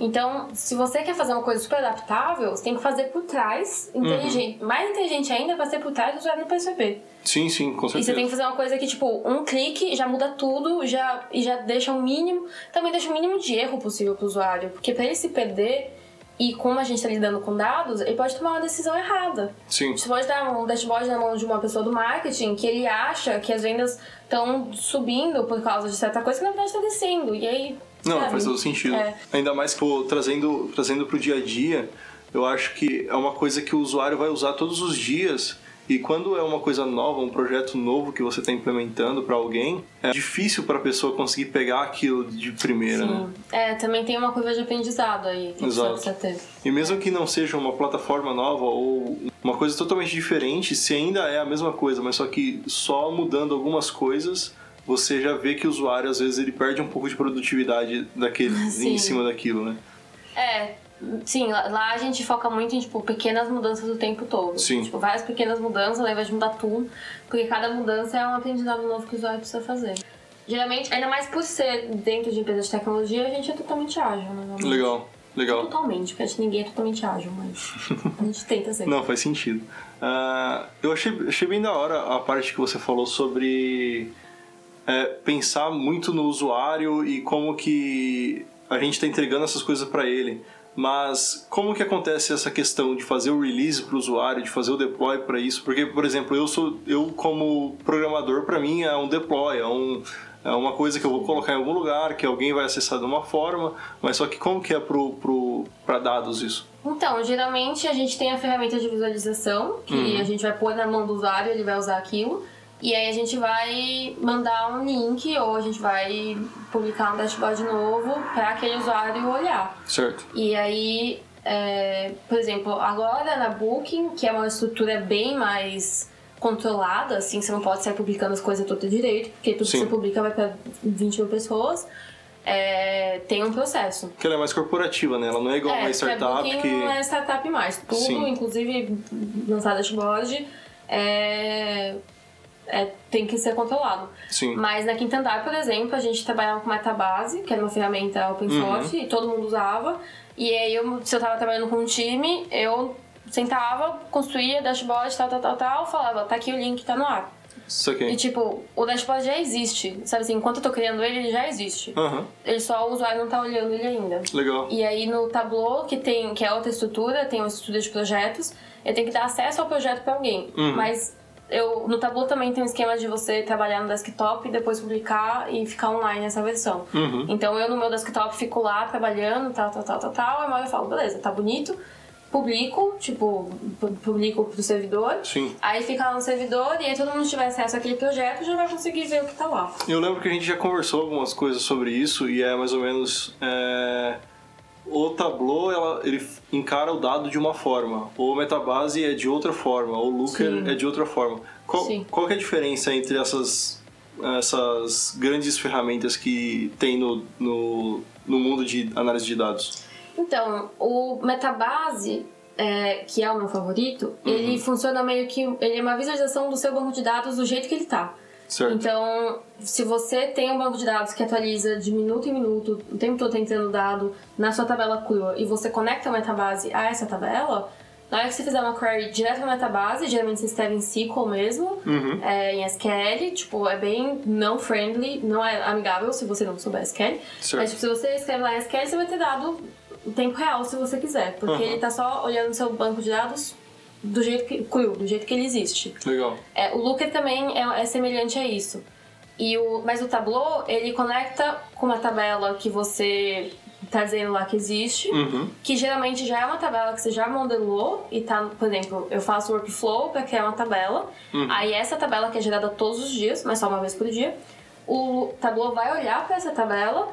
Então, se você quer fazer uma coisa super adaptável, você tem que fazer por trás, inteligente. Mais inteligente ainda pra ser por trás do usuário não perceber. Sim, sim, com E certeza. você tem que fazer uma coisa que, tipo, um clique já muda tudo já, e já deixa o mínimo. Também deixa o mínimo de erro possível pro usuário. Porque pra ele se perder, e como a gente tá lidando com dados, ele pode tomar uma decisão errada. Sim, Você pode dar um dashboard na mão de uma pessoa do marketing que ele acha que as vendas estão subindo por causa de certa coisa que na verdade está descendo. E aí. não, sabe? faz todo sentido. É. Ainda mais pô, trazendo, trazendo pro dia a dia, eu acho que é uma coisa que o usuário vai usar todos os dias E quando é uma coisa nova, um projeto novo que você está implementando para alguém, é difícil para a pessoa conseguir pegar aquilo de primeira, Sim. né? É, também tem uma curva de aprendizado aí que Exato. precisa ter. E mesmo que não seja uma plataforma nova ou uma coisa totalmente diferente, se ainda é a mesma coisa, mas só que só mudando algumas coisas, você já vê que o usuário às vezes ele perde um pouco de produtividade daquele, [LAUGHS] Sim. em cima daquilo, né? É, sim, lá, a gente foca muito em, tipo, pequenas mudanças o tempo todo. Sim. Tipo, várias pequenas mudanças ao invés de mudar tudo, porque cada mudança é um aprendizado novo que o usuário precisa fazer. Geralmente, ainda mais por ser dentro de empresas de tecnologia, a gente é totalmente ágil, normalmente. Legal, legal. Totalmente, porque acho que ninguém é totalmente ágil, mas [LAUGHS] a gente tenta ser. Não, faz sentido. Ah, eu achei, achei bem da hora a parte que você falou sobre é, pensar muito no usuário e como que a gente está entregando essas coisas para ele. Mas como que acontece essa questão de fazer o release para o usuário, de fazer o deploy para isso? Porque, por exemplo, eu sou eu como programador, para mim é um deploy, é um é uma coisa que eu vou colocar em algum lugar, que alguém vai acessar de uma forma, mas só que como que é para dados isso? Então, geralmente a gente tem a ferramenta de visualização, que Uhum. a gente vai pôr na mão do usuário, ele vai usar aquilo. E aí a gente vai mandar um link ou a gente vai publicar um dashboard novo para aquele usuário olhar. Certo. E aí, é, por exemplo, agora na Booking, que é uma estrutura bem mais controlada, assim, você não pode sair publicando as coisas todas direito, porque tudo Sim. que você publica vai para 20 mil pessoas. É, tem um processo. Porque ela é mais corporativa, né? Ela não é igual uma É, startup Booking que. não é startup mais. Tudo, Sim. inclusive lançar dashboard, é, é, tem que ser controlado. Sim. Mas na Quinta Andar, por exemplo, a gente trabalhava com Metabase, que era uma ferramenta open Uhum. source, e todo mundo usava. E aí, eu, se eu tava trabalhando com um time, eu sentava, construía dashboard, tal, tal, tal, tal, falava, tá aqui o link, tá no ar. Isso aqui. E tipo, o dashboard já existe, sabe assim, enquanto eu tô criando ele, ele já existe. Aham, Ele só, o usuário não tá olhando ele ainda. legal. E aí no Tableau, que tem que é outra estrutura, tem uma estrutura de projetos, eu tenho que dar acesso ao projeto para alguém. Uhum. Mas eu no Tableau também tem um esquema de você trabalhar no desktop e depois publicar e ficar online essa versão. Uhum. Então eu no meu desktop fico lá trabalhando, tal, tal, tal, tal, tal, aí eu falo, beleza, tá bonito. Publico, tipo, pu- publico pro servidor. Sim. Aí fica lá no servidor e aí todo mundo tiver acesso àquele projeto já vai conseguir ver o que tá lá. Eu lembro que a gente já conversou algumas coisas sobre isso e é mais ou menos. é, O Tableau ela, ele encara o dado de uma forma, o Metabase é de outra forma, o Looker Sim. é de outra forma. Qual, qual é a diferença entre essas, essas grandes ferramentas que tem no, no, no mundo de análise de dados? Então, o Metabase, é, que é o meu favorito, ele funciona meio que. Ele é uma visualização do seu banco de dados do jeito que ele tá. Certo? Então, se você tem um banco de dados que atualiza de minuto em minuto, o tempo todo entrando dado na sua tabela crua, e você conecta o Metabase a essa tabela, na hora que você fizer uma query direto no Metabase, geralmente você escreve em SQL mesmo, Uhum. é, em SQL, tipo, é bem não friendly, não é amigável se você não souber SQL. Certo. Mas tipo, se você escreve lá em SQL, você vai ter dado em tempo real se você quiser, porque Uhum. ele tá só olhando o seu banco de dados do jeito que, cru, do jeito que ele existe. Legal. É, o Looker também é, é semelhante a isso. E o, mas o Tableau, ele conecta com uma tabela que você tá dizendo lá que existe, Uhum. que geralmente já é uma tabela que você já modelou e tá, por exemplo, eu faço workflow para criar uma tabela. Uhum. Aí essa tabela que é gerada todos os dias, mas só uma vez por dia, o Tableau vai olhar para essa tabela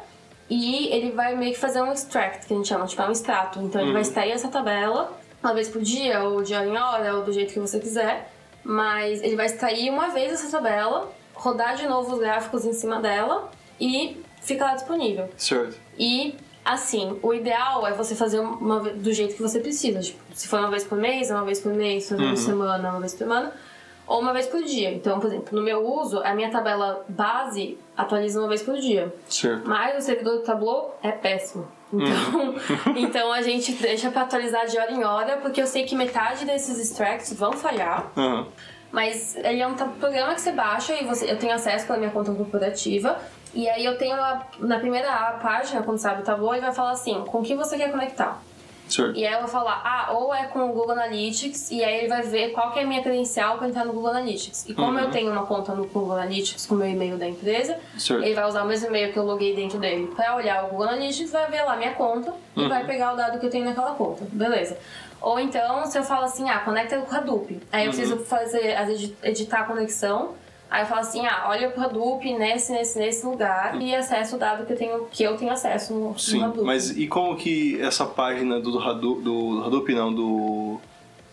e ele vai meio que fazer um extract, que a gente chama, tipo, é um extrato. Então ele vai extrair essa tabela uma vez por dia, ou de hora em hora, ou do jeito que você quiser. Mas ele vai extrair uma vez essa tabela, rodar de novo os gráficos em cima dela e fica lá disponível. Certo. E assim, o ideal é você fazer uma do jeito que você precisa. Tipo, se for uma vez por mês, é uma vez por mês, se for uma vez por semana, é uma vez por semana, ou uma vez por dia. Então, por exemplo, no meu uso, a minha tabela base atualiza uma vez por dia. Certo. Mas o servidor do Tableau é péssimo. Então, [LAUGHS] então a gente deixa pra atualizar de hora em hora, porque eu sei que metade desses extracts vão falhar. Aham. Mas ele é um programa que você baixa e você, eu tenho acesso pela minha conta corporativa. E aí eu tenho lá, na primeira página, quando sabe o Tableau, ele vai falar assim, com quem você quer conectar. Certo. E aí eu vou falar, ah, ou é com o Google Analytics, e aí ele vai ver qual que é a minha credencial para entrar no Google Analytics. E como Uhum. eu tenho uma conta no Google Analytics com o meu e-mail da empresa, Certo. ele vai usar o mesmo e-mail que eu loguei dentro dele para olhar o Google Analytics, vai ver lá minha conta e Uhum. vai pegar o dado que eu tenho naquela conta. Beleza. Ou então, se eu falo assim, ah, conecta com o Hadoop. Aí eu Uhum. preciso fazer, editar a conexão. Aí eu falo assim, ah, olha pro Hadoop nesse, nesse, nesse lugar e acesso o dado que eu tenho, que eu tenho acesso no, no Sim, Hadoop. mas e como que essa página do Hadoop, do Hadoop não, do,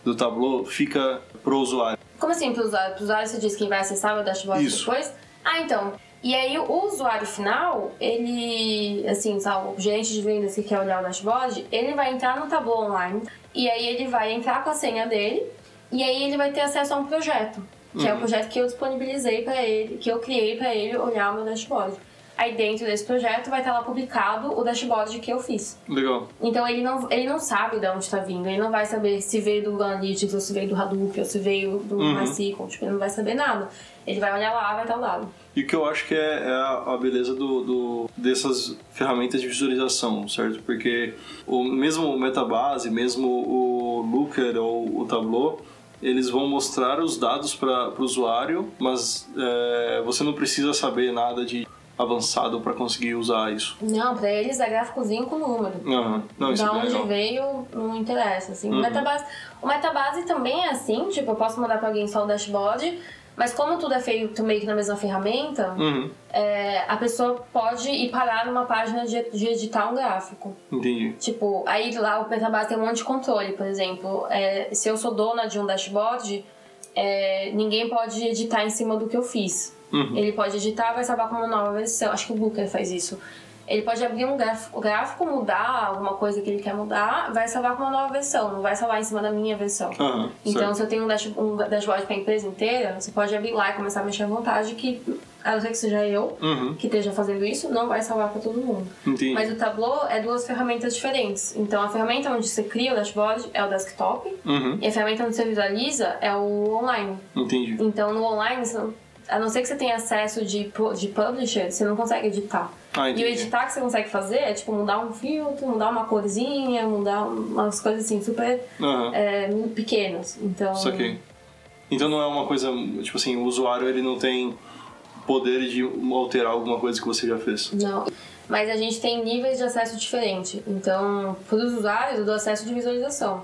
do Tableau fica pro usuário? Como assim pro usuário? Pro usuário você diz quem vai acessar o dashboard Isso. depois? Ah, então. E aí o usuário final, ele, assim, sabe, o gerente de vendas que quer olhar o dashboard, ele vai entrar no Tableau online e aí ele vai entrar com a senha dele e aí ele vai ter acesso a um projeto, que é o projeto que eu disponibilizei para ele, que eu criei para ele olhar o meu dashboard. Aí dentro desse projeto vai estar lá publicado o dashboard que eu fiz. Legal. Então ele não, ele não sabe de onde está vindo, ele não vai saber se veio do Analytics, ou se veio do Hadoop, ou se veio do Uhum. MySQL, tipo, ele não vai saber nada. Ele vai olhar lá, vai estar o dado. E o que eu acho que é, é a, a beleza do, do- dessas ferramentas de visualização, certo? Porque o mesmo o Metabase, mesmo o Looker ou o Tableau, eles vão mostrar os dados para o usuário, mas é, você não precisa saber nada de avançado para conseguir usar isso. Não, pra eles é gráficozinho com número. Aham. Não, isso da é bem onde legal. veio, não interessa, assim. Uhum. O, Metabase, o Metabase também é assim, tipo, eu posso mandar pra alguém só o dashboard, mas como tudo é feito meio que na mesma ferramenta, Uhum, é, a pessoa pode ir parar numa página de, de editar um gráfico. entendi. Tipo, aí lá o Metabase tem um monte de controle, por exemplo. É, se eu sou dona de um dashboard, é, ninguém pode editar em cima do que eu fiz. Uhum. Ele pode editar, vai salvar como nova versão. Acho que o Booker faz isso. Ele pode abrir um gráfico, gráfico, mudar alguma coisa que ele quer mudar, vai salvar com uma nova versão, não vai salvar em cima da minha versão. Aham, Então, certo. se eu tenho um, dash, um dashboard para a empresa inteira, você pode abrir lá e começar a mexer à vontade, que a não ser que seja eu Uhum, que esteja fazendo isso, não vai salvar para todo mundo. entendi. Mas o Tableau é duas ferramentas diferentes. Então, a ferramenta onde você cria o dashboard é o desktop, Uhum, e a ferramenta onde você visualiza é o online. entendi. Então, no online, você a não ser que você tenha acesso de, de publisher, você não consegue editar. Ah, E o editar que você consegue fazer é tipo mudar um filtro, mudar uma corzinha, mudar umas coisas assim super Aham. é, pequenas. Então. Saquei. Então não é uma coisa, tipo assim, o usuário ele não tem poder de alterar alguma coisa que você já fez. Não. Mas a gente tem níveis de acesso diferentes. Então, para os usuários, eu dou acesso de visualização.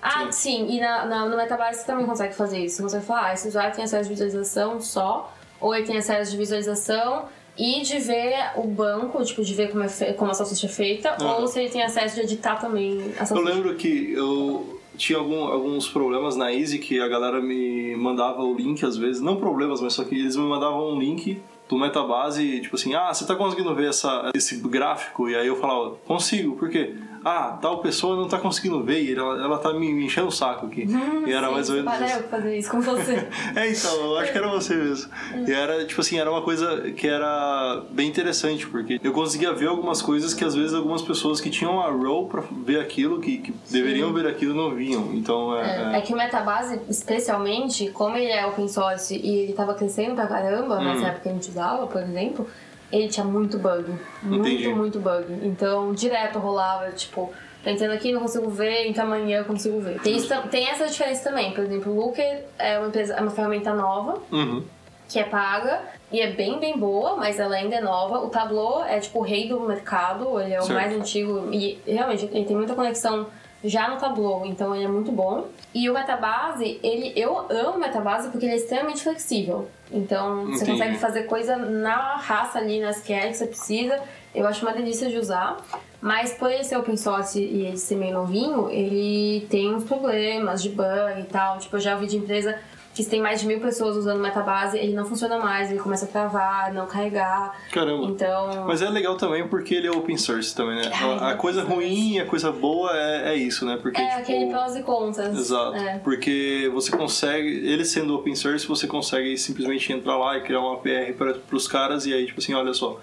Ah, sim, e na, na- no Metabase você também consegue fazer isso. Você consegue falar, ah, esse usuário tem acesso de visualização só, ou ele tem acesso de visualização e de ver o banco, tipo, de ver como, é fe- como a salsicha é feita, ou se ele tem acesso de editar também a Eu salsicha. lembro que eu tinha algum- alguns problemas na Easy que a galera me mandava o link às vezes, não problemas, mas só que eles me mandavam um link do Metabase, tipo assim, ah, você tá conseguindo ver essa, esse gráfico? E aí eu falava, consigo, por quê? Ah, tal pessoa não tá conseguindo ver e ela, ela tá me, me enchendo o saco aqui. E era Sim, mais ou menos Para isso. eu fazer isso com você. [LAUGHS] É, então, eu acho que era você mesmo. E era, tipo assim, era uma coisa que era bem interessante, porque eu conseguia ver algumas coisas que às vezes algumas pessoas que tinham a row pra ver aquilo, que, que deveriam ver aquilo, não viam. Então, é... É que o Metabase, especialmente, como ele é open source e ele tava crescendo pra caramba Hum. nessa época que a gente usava, por exemplo, ele tinha muito bug. Muito, Entendi. muito bug. Então, direto rolava, tipo, tá entrando aqui, não consigo ver, então amanhã eu consigo ver. Tem, isso, tem essa diferença também. Por exemplo, o Looker é uma, empresa, é uma ferramenta nova, Uhum. que é paga e é bem, bem boa, mas ela ainda é nova. O Tableau é tipo o rei do mercado, ele é o Certo. mais antigo e realmente ele tem muita conexão já no Tableau, então ele é muito bom. E o Metabase, ele, eu amo o Metabase porque ele é extremamente flexível. Então você Entendi. consegue fazer coisa na raça ali, nas que você precisa. Eu acho uma delícia de usar. Mas por ele ser open source e ele ser meio novinho, ele tem uns problemas de bug e tal. Tipo, eu já ouvi de empresa que se tem mais de mil pessoas usando o Metabase, ele não funciona mais, ele começa a travar, não carregar. Caramba. Então. Mas é legal também porque ele é open source também, né? Ah, ele a é coisa ruim e a coisa boa é, é isso, né? Porque, é tipo... aquele prós e contras. Exato. É. Porque você consegue, ele sendo open source, você consegue simplesmente entrar lá e criar uma APR para os caras e aí, tipo assim, olha só,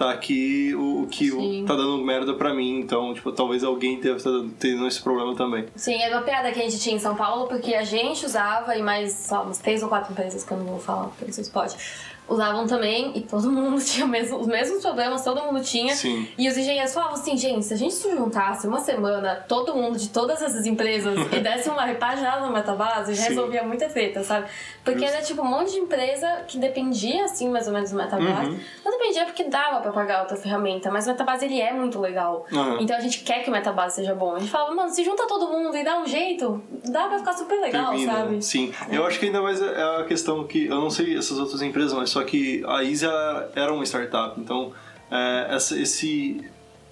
tá aqui o, o que Sim. tá dando merda pra mim, então, tipo, talvez alguém deve estar tendo esse problema também. Sim, é uma piada que a gente tinha em São Paulo, porque a gente usava, e mais só umas três ou quatro empresas que eu não vou falar, porque vocês podem, usavam também e todo mundo [LAUGHS] tinha mesmo, os mesmos problemas, todo mundo tinha. Sim. E os engenheiros falavam assim, gente, se a gente se juntasse uma semana, todo mundo de todas essas empresas [LAUGHS] e desse uma repaginada no Metabase, Sim. resolvia muita treta, sabe? Porque Justo. era tipo um monte de empresa que dependia, assim, mais ou menos do Metabase. Uhum. Não dependia porque dava pra pagar outra ferramenta, mas o Metabase ele é muito legal. Aham. Então a gente quer que o Metabase seja bom. A gente falava, mano, se junta todo mundo e dá um jeito, dá pra ficar super legal, Termina, sabe? Sim. Eu acho que ainda mais é a questão que. Eu não sei essas outras empresas, mas só que a Easy era uma startup. Então, é, essa- esse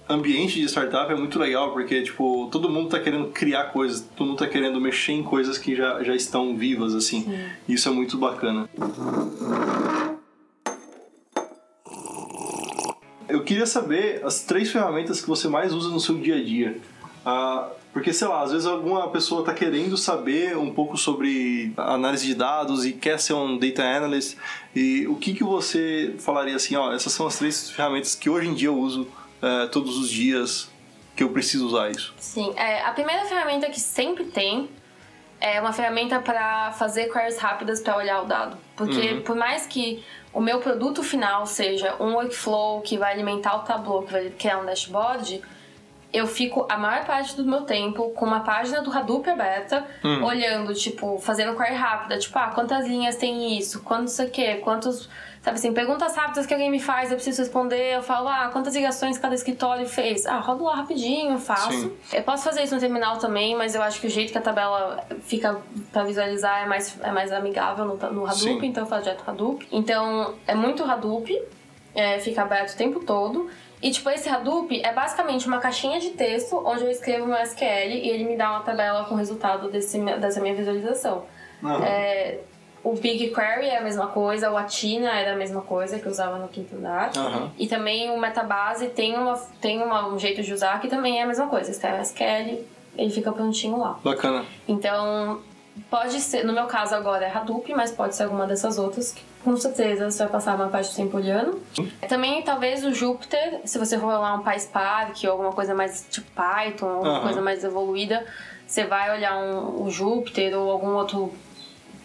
ambiente de startup é muito legal porque, tipo, todo mundo tá querendo criar coisas, todo mundo tá querendo mexer em coisas que já, já estão vivas, assim. Isso é muito bacana. Eu queria saber as três ferramentas que você mais usa no seu dia a dia. Ah, porque, sei lá, às vezes alguma pessoa está querendo saber um pouco sobre análise de dados e quer ser um data analyst. E o que, que você falaria assim, ó, essas são as três ferramentas que hoje em dia eu uso eh, todos os dias que eu preciso usar isso. Sim, é, a primeira ferramenta que sempre tem é uma ferramenta para fazer queries rápidas para olhar o dado. Porque Uhum. por mais que o meu produto final seja um workflow que vai alimentar o Tableau, que vai criar um dashboard, eu fico a maior parte do meu tempo com uma página do Hadoop aberta, Hum. olhando, tipo, fazendo query rápida, tipo, ah, quantas linhas tem isso, quantos isso aqui, quantos, sabe assim, perguntas rápidas que alguém me faz, eu preciso responder, eu falo, ah, quantas ligações cada escritório fez? Ah, rodo lá rapidinho, faço. Sim. Eu posso fazer isso no terminal também, mas eu acho que o jeito que a tabela fica pra visualizar é mais, é mais amigável no, no Hadoop, Sim. então eu faço direto Hadoop. Então, é muito Hadoop, é, fica aberto o tempo todo. E, tipo, esse Hadoop é basicamente uma caixinha de texto onde eu escrevo meu SQL e ele me dá uma tabela com o resultado desse, dessa minha visualização. Aham. É, o BigQuery é a mesma coisa, o Atina era a mesma coisa que eu usava no quinto andar. Aham. E também o Metabase tem, uma, tem uma, um jeito de usar que também é a mesma coisa. Escreve SQL, ele fica prontinho lá. Bacana. Então, pode ser, no meu caso agora é Hadoop, mas pode ser alguma dessas outras que com certeza você vai passar uma parte do tempo olhando. Também talvez o Jupyter, se você for lá um PySpark ou alguma coisa mais tipo Python, alguma Aham. coisa mais evoluída, você vai olhar um, o Jupyter ou algum outro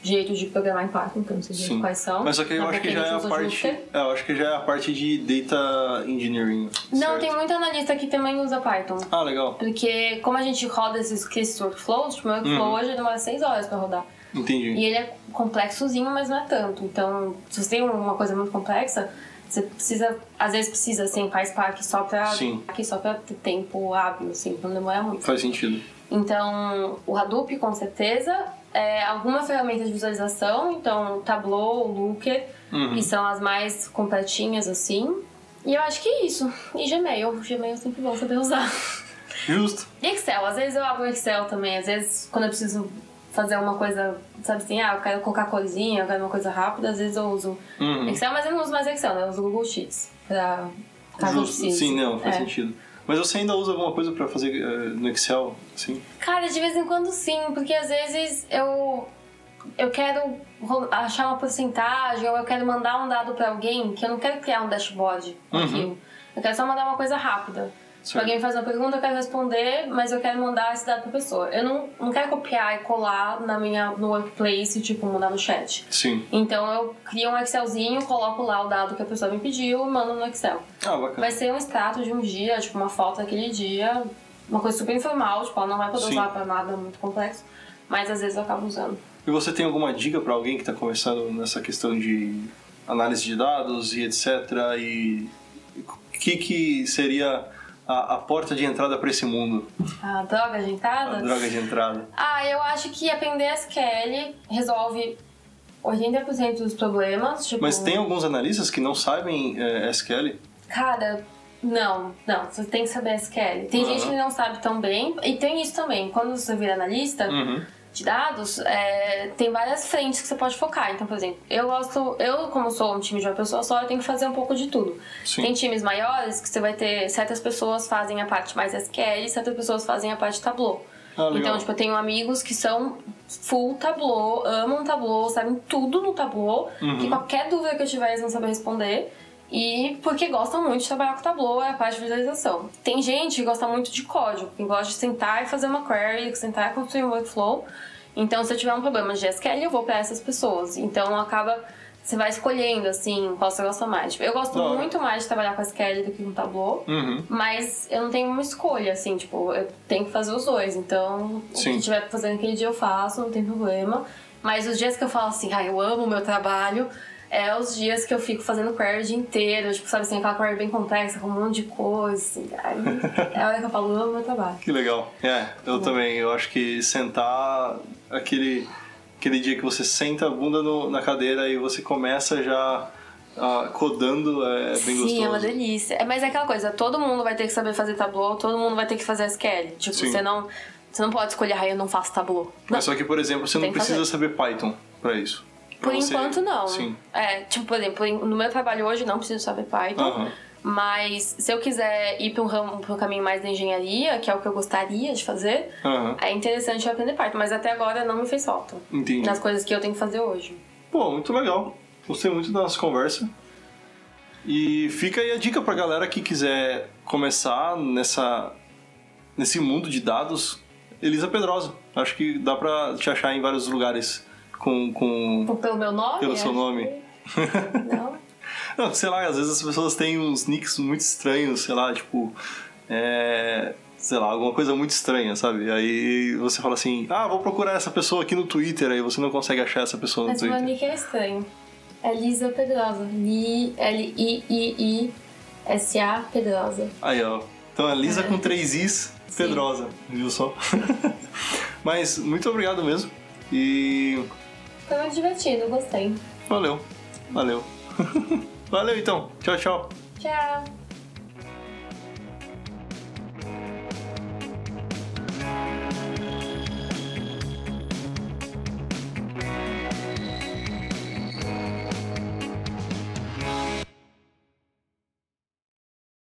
jeito de programar em Python, que eu não sei Sim. quais são. Mas só que eu acho que já é a parte. É, eu acho que já é a parte de data engineering. Não, certo? tem muito analista que também usa Python. Ah, legal. Porque como a gente roda esses, esses workflows, tipo, meu workflow Uhum. hoje demora 6 horas pra rodar. Entendi. E ele é complexozinho, mas não é tanto. Então, se você tem uma coisa muito complexa, você precisa, às vezes precisa assim, faz PySpark só pra, Sim. aqui só pra ter tempo hábil, assim, pra não demorar muito. Faz sentido. Então, o Hadoop, com certeza, é alguma ferramenta de visualização, então Tableau, Looker, Uhum. que são as mais completinhas, assim. E eu acho que é isso. E Gmail, Gmail é sempre bom saber usar. Justo. E Excel, às vezes eu abro o Excel também, às vezes quando eu preciso fazer uma coisa, sabe assim, ah, eu quero colocar corzinha, eu quero uma coisa rápida, às vezes eu uso Uhum. Excel, mas eu não uso mais Excel, né? Eu uso Google Sheets pra caso Justo. precise. Sim, não, faz É. sentido. Mas você ainda usa alguma coisa pra fazer eh, no Excel? Sim. Cara, de vez em quando sim, porque às vezes eu eu quero ro- achar uma porcentagem ou eu quero mandar um dado pra alguém que eu não quero criar um dashboard Uhum. aquilo. Eu quero só mandar uma coisa rápida. Se Certo. alguém faz uma pergunta, eu quero responder, mas eu quero mandar esse dado pra pessoa. Eu não, não quero copiar e colar na minha, no workplace, tipo, mandar no chat. Sim. Então eu crio um Excelzinho, coloco lá o dado que a pessoa me pediu e mando no Excel. Ah, bacana. Vai ser um extrato de um dia, tipo, uma foto daquele dia, uma coisa super informal, tipo, ela não vai poder Sim. usar pra nada muito complexo, mas às vezes eu acabo usando. E você tem alguma dica pra alguém que tá começando nessa questão de análise de dados e etc. E o que, que seria a, a porta de entrada pra esse mundo? A droga de A entrada? droga de entrada. Ah, eu acho que aprender SQL resolve 80% dos problemas. Tipo, Mas tem alguns analistas que não sabem eh, SQL? Cara, não, não, você tem que saber SQL. Tem Uhum. gente que não sabe tão bem, e tem isso também. Quando você vira analista Uhum. De dados, é, tem várias frentes que você pode focar. Então, por exemplo, eu gosto, eu, como sou um time de uma pessoa só, eu tenho que fazer um pouco de tudo. Sim. Tem times maiores que você vai ter certas pessoas fazem a parte mais SQL e certas pessoas fazem a parte Tableau. Ah. Então, tipo, eu tenho amigos que são full Tableau, amam Tableau, sabem tudo no Tableau, Uhum. que qualquer dúvida que eu tiver eles vão saber responder. E porque gostam muito de trabalhar com Tableau, é a parte de visualização. Tem gente que gosta muito de código, que gosta de sentar e fazer uma query, sentar e construir um workflow. Então, se eu tiver um problema de SQL, eu vou para essas pessoas. Então, acaba você vai escolhendo, assim, qual você gosta mais. Tipo, eu gosto muito mais de trabalhar com a Sketch do que com o Tableau. Uhum. Mas eu não tenho uma escolha, assim, tipo, eu tenho que fazer os dois. Então, o Sim. que tiver pra fazer naquele dia eu faço, não tem problema. Mas os dias que eu falo assim, ah, eu amo o meu trabalho, é os dias que eu fico fazendo query o dia inteiro, tipo, sabe assim, aquela query bem complexa, com um monte de coisa, assim. Aí é a hora que eu falo, amo meu trabalho. Que legal. É, eu também. Eu acho que sentar aquele, aquele dia que você senta a bunda no- na cadeira e você começa já ah, codando é bem gostoso. Sim, é uma delícia. É, mas é aquela coisa, todo mundo vai ter que saber fazer Tableau, todo mundo vai ter que fazer SQL. Tipo, Sim. você não, você não pode escolher, ah, eu não faço Tableau. Não. Mas só que, por exemplo, você não Tem que precisa fazer. saber Python pra isso. Por você- enquanto, não. Sim. É, tipo, por exemplo, em- no meu trabalho hoje não preciso saber Python. Mas se eu quiser ir para um ramo, para um caminho mais da engenharia, que é o que eu gostaria de fazer, Aham. é interessante eu aprender Python. Mas até agora não me fez falta. Entendi. Nas coisas que eu tenho que fazer hoje. Pô, muito legal. Gostei muito da nossa conversa. E fica aí a dica pra galera que quiser começar nessa nesse mundo de dados, Elisa Pedrosa. Acho que dá pra te achar em vários lugares com, com... Pelo meu nome? Pelo seu nome. que- [LAUGHS] Não. Não, sei lá, às vezes as pessoas têm uns nicks muito estranhos, sei lá, tipo. É. Sei lá, alguma coisa muito estranha, sabe? Aí você fala assim, ah, vou procurar essa pessoa aqui no Twitter, aí você não consegue achar essa pessoa no Mas meu Twitter. nick é estranho. É Lisa Pedrosa. Li- L-I-I-I-S-A Pedrosa. Aí, ó. Então é Lisa com três Is, Pedrosa, viu só? [LAUGHS] Mas muito obrigado mesmo. E Foi muito divertido, gostei. valeu. Valeu. [LAUGHS] valeu então. Tchau, tchau. Tchau.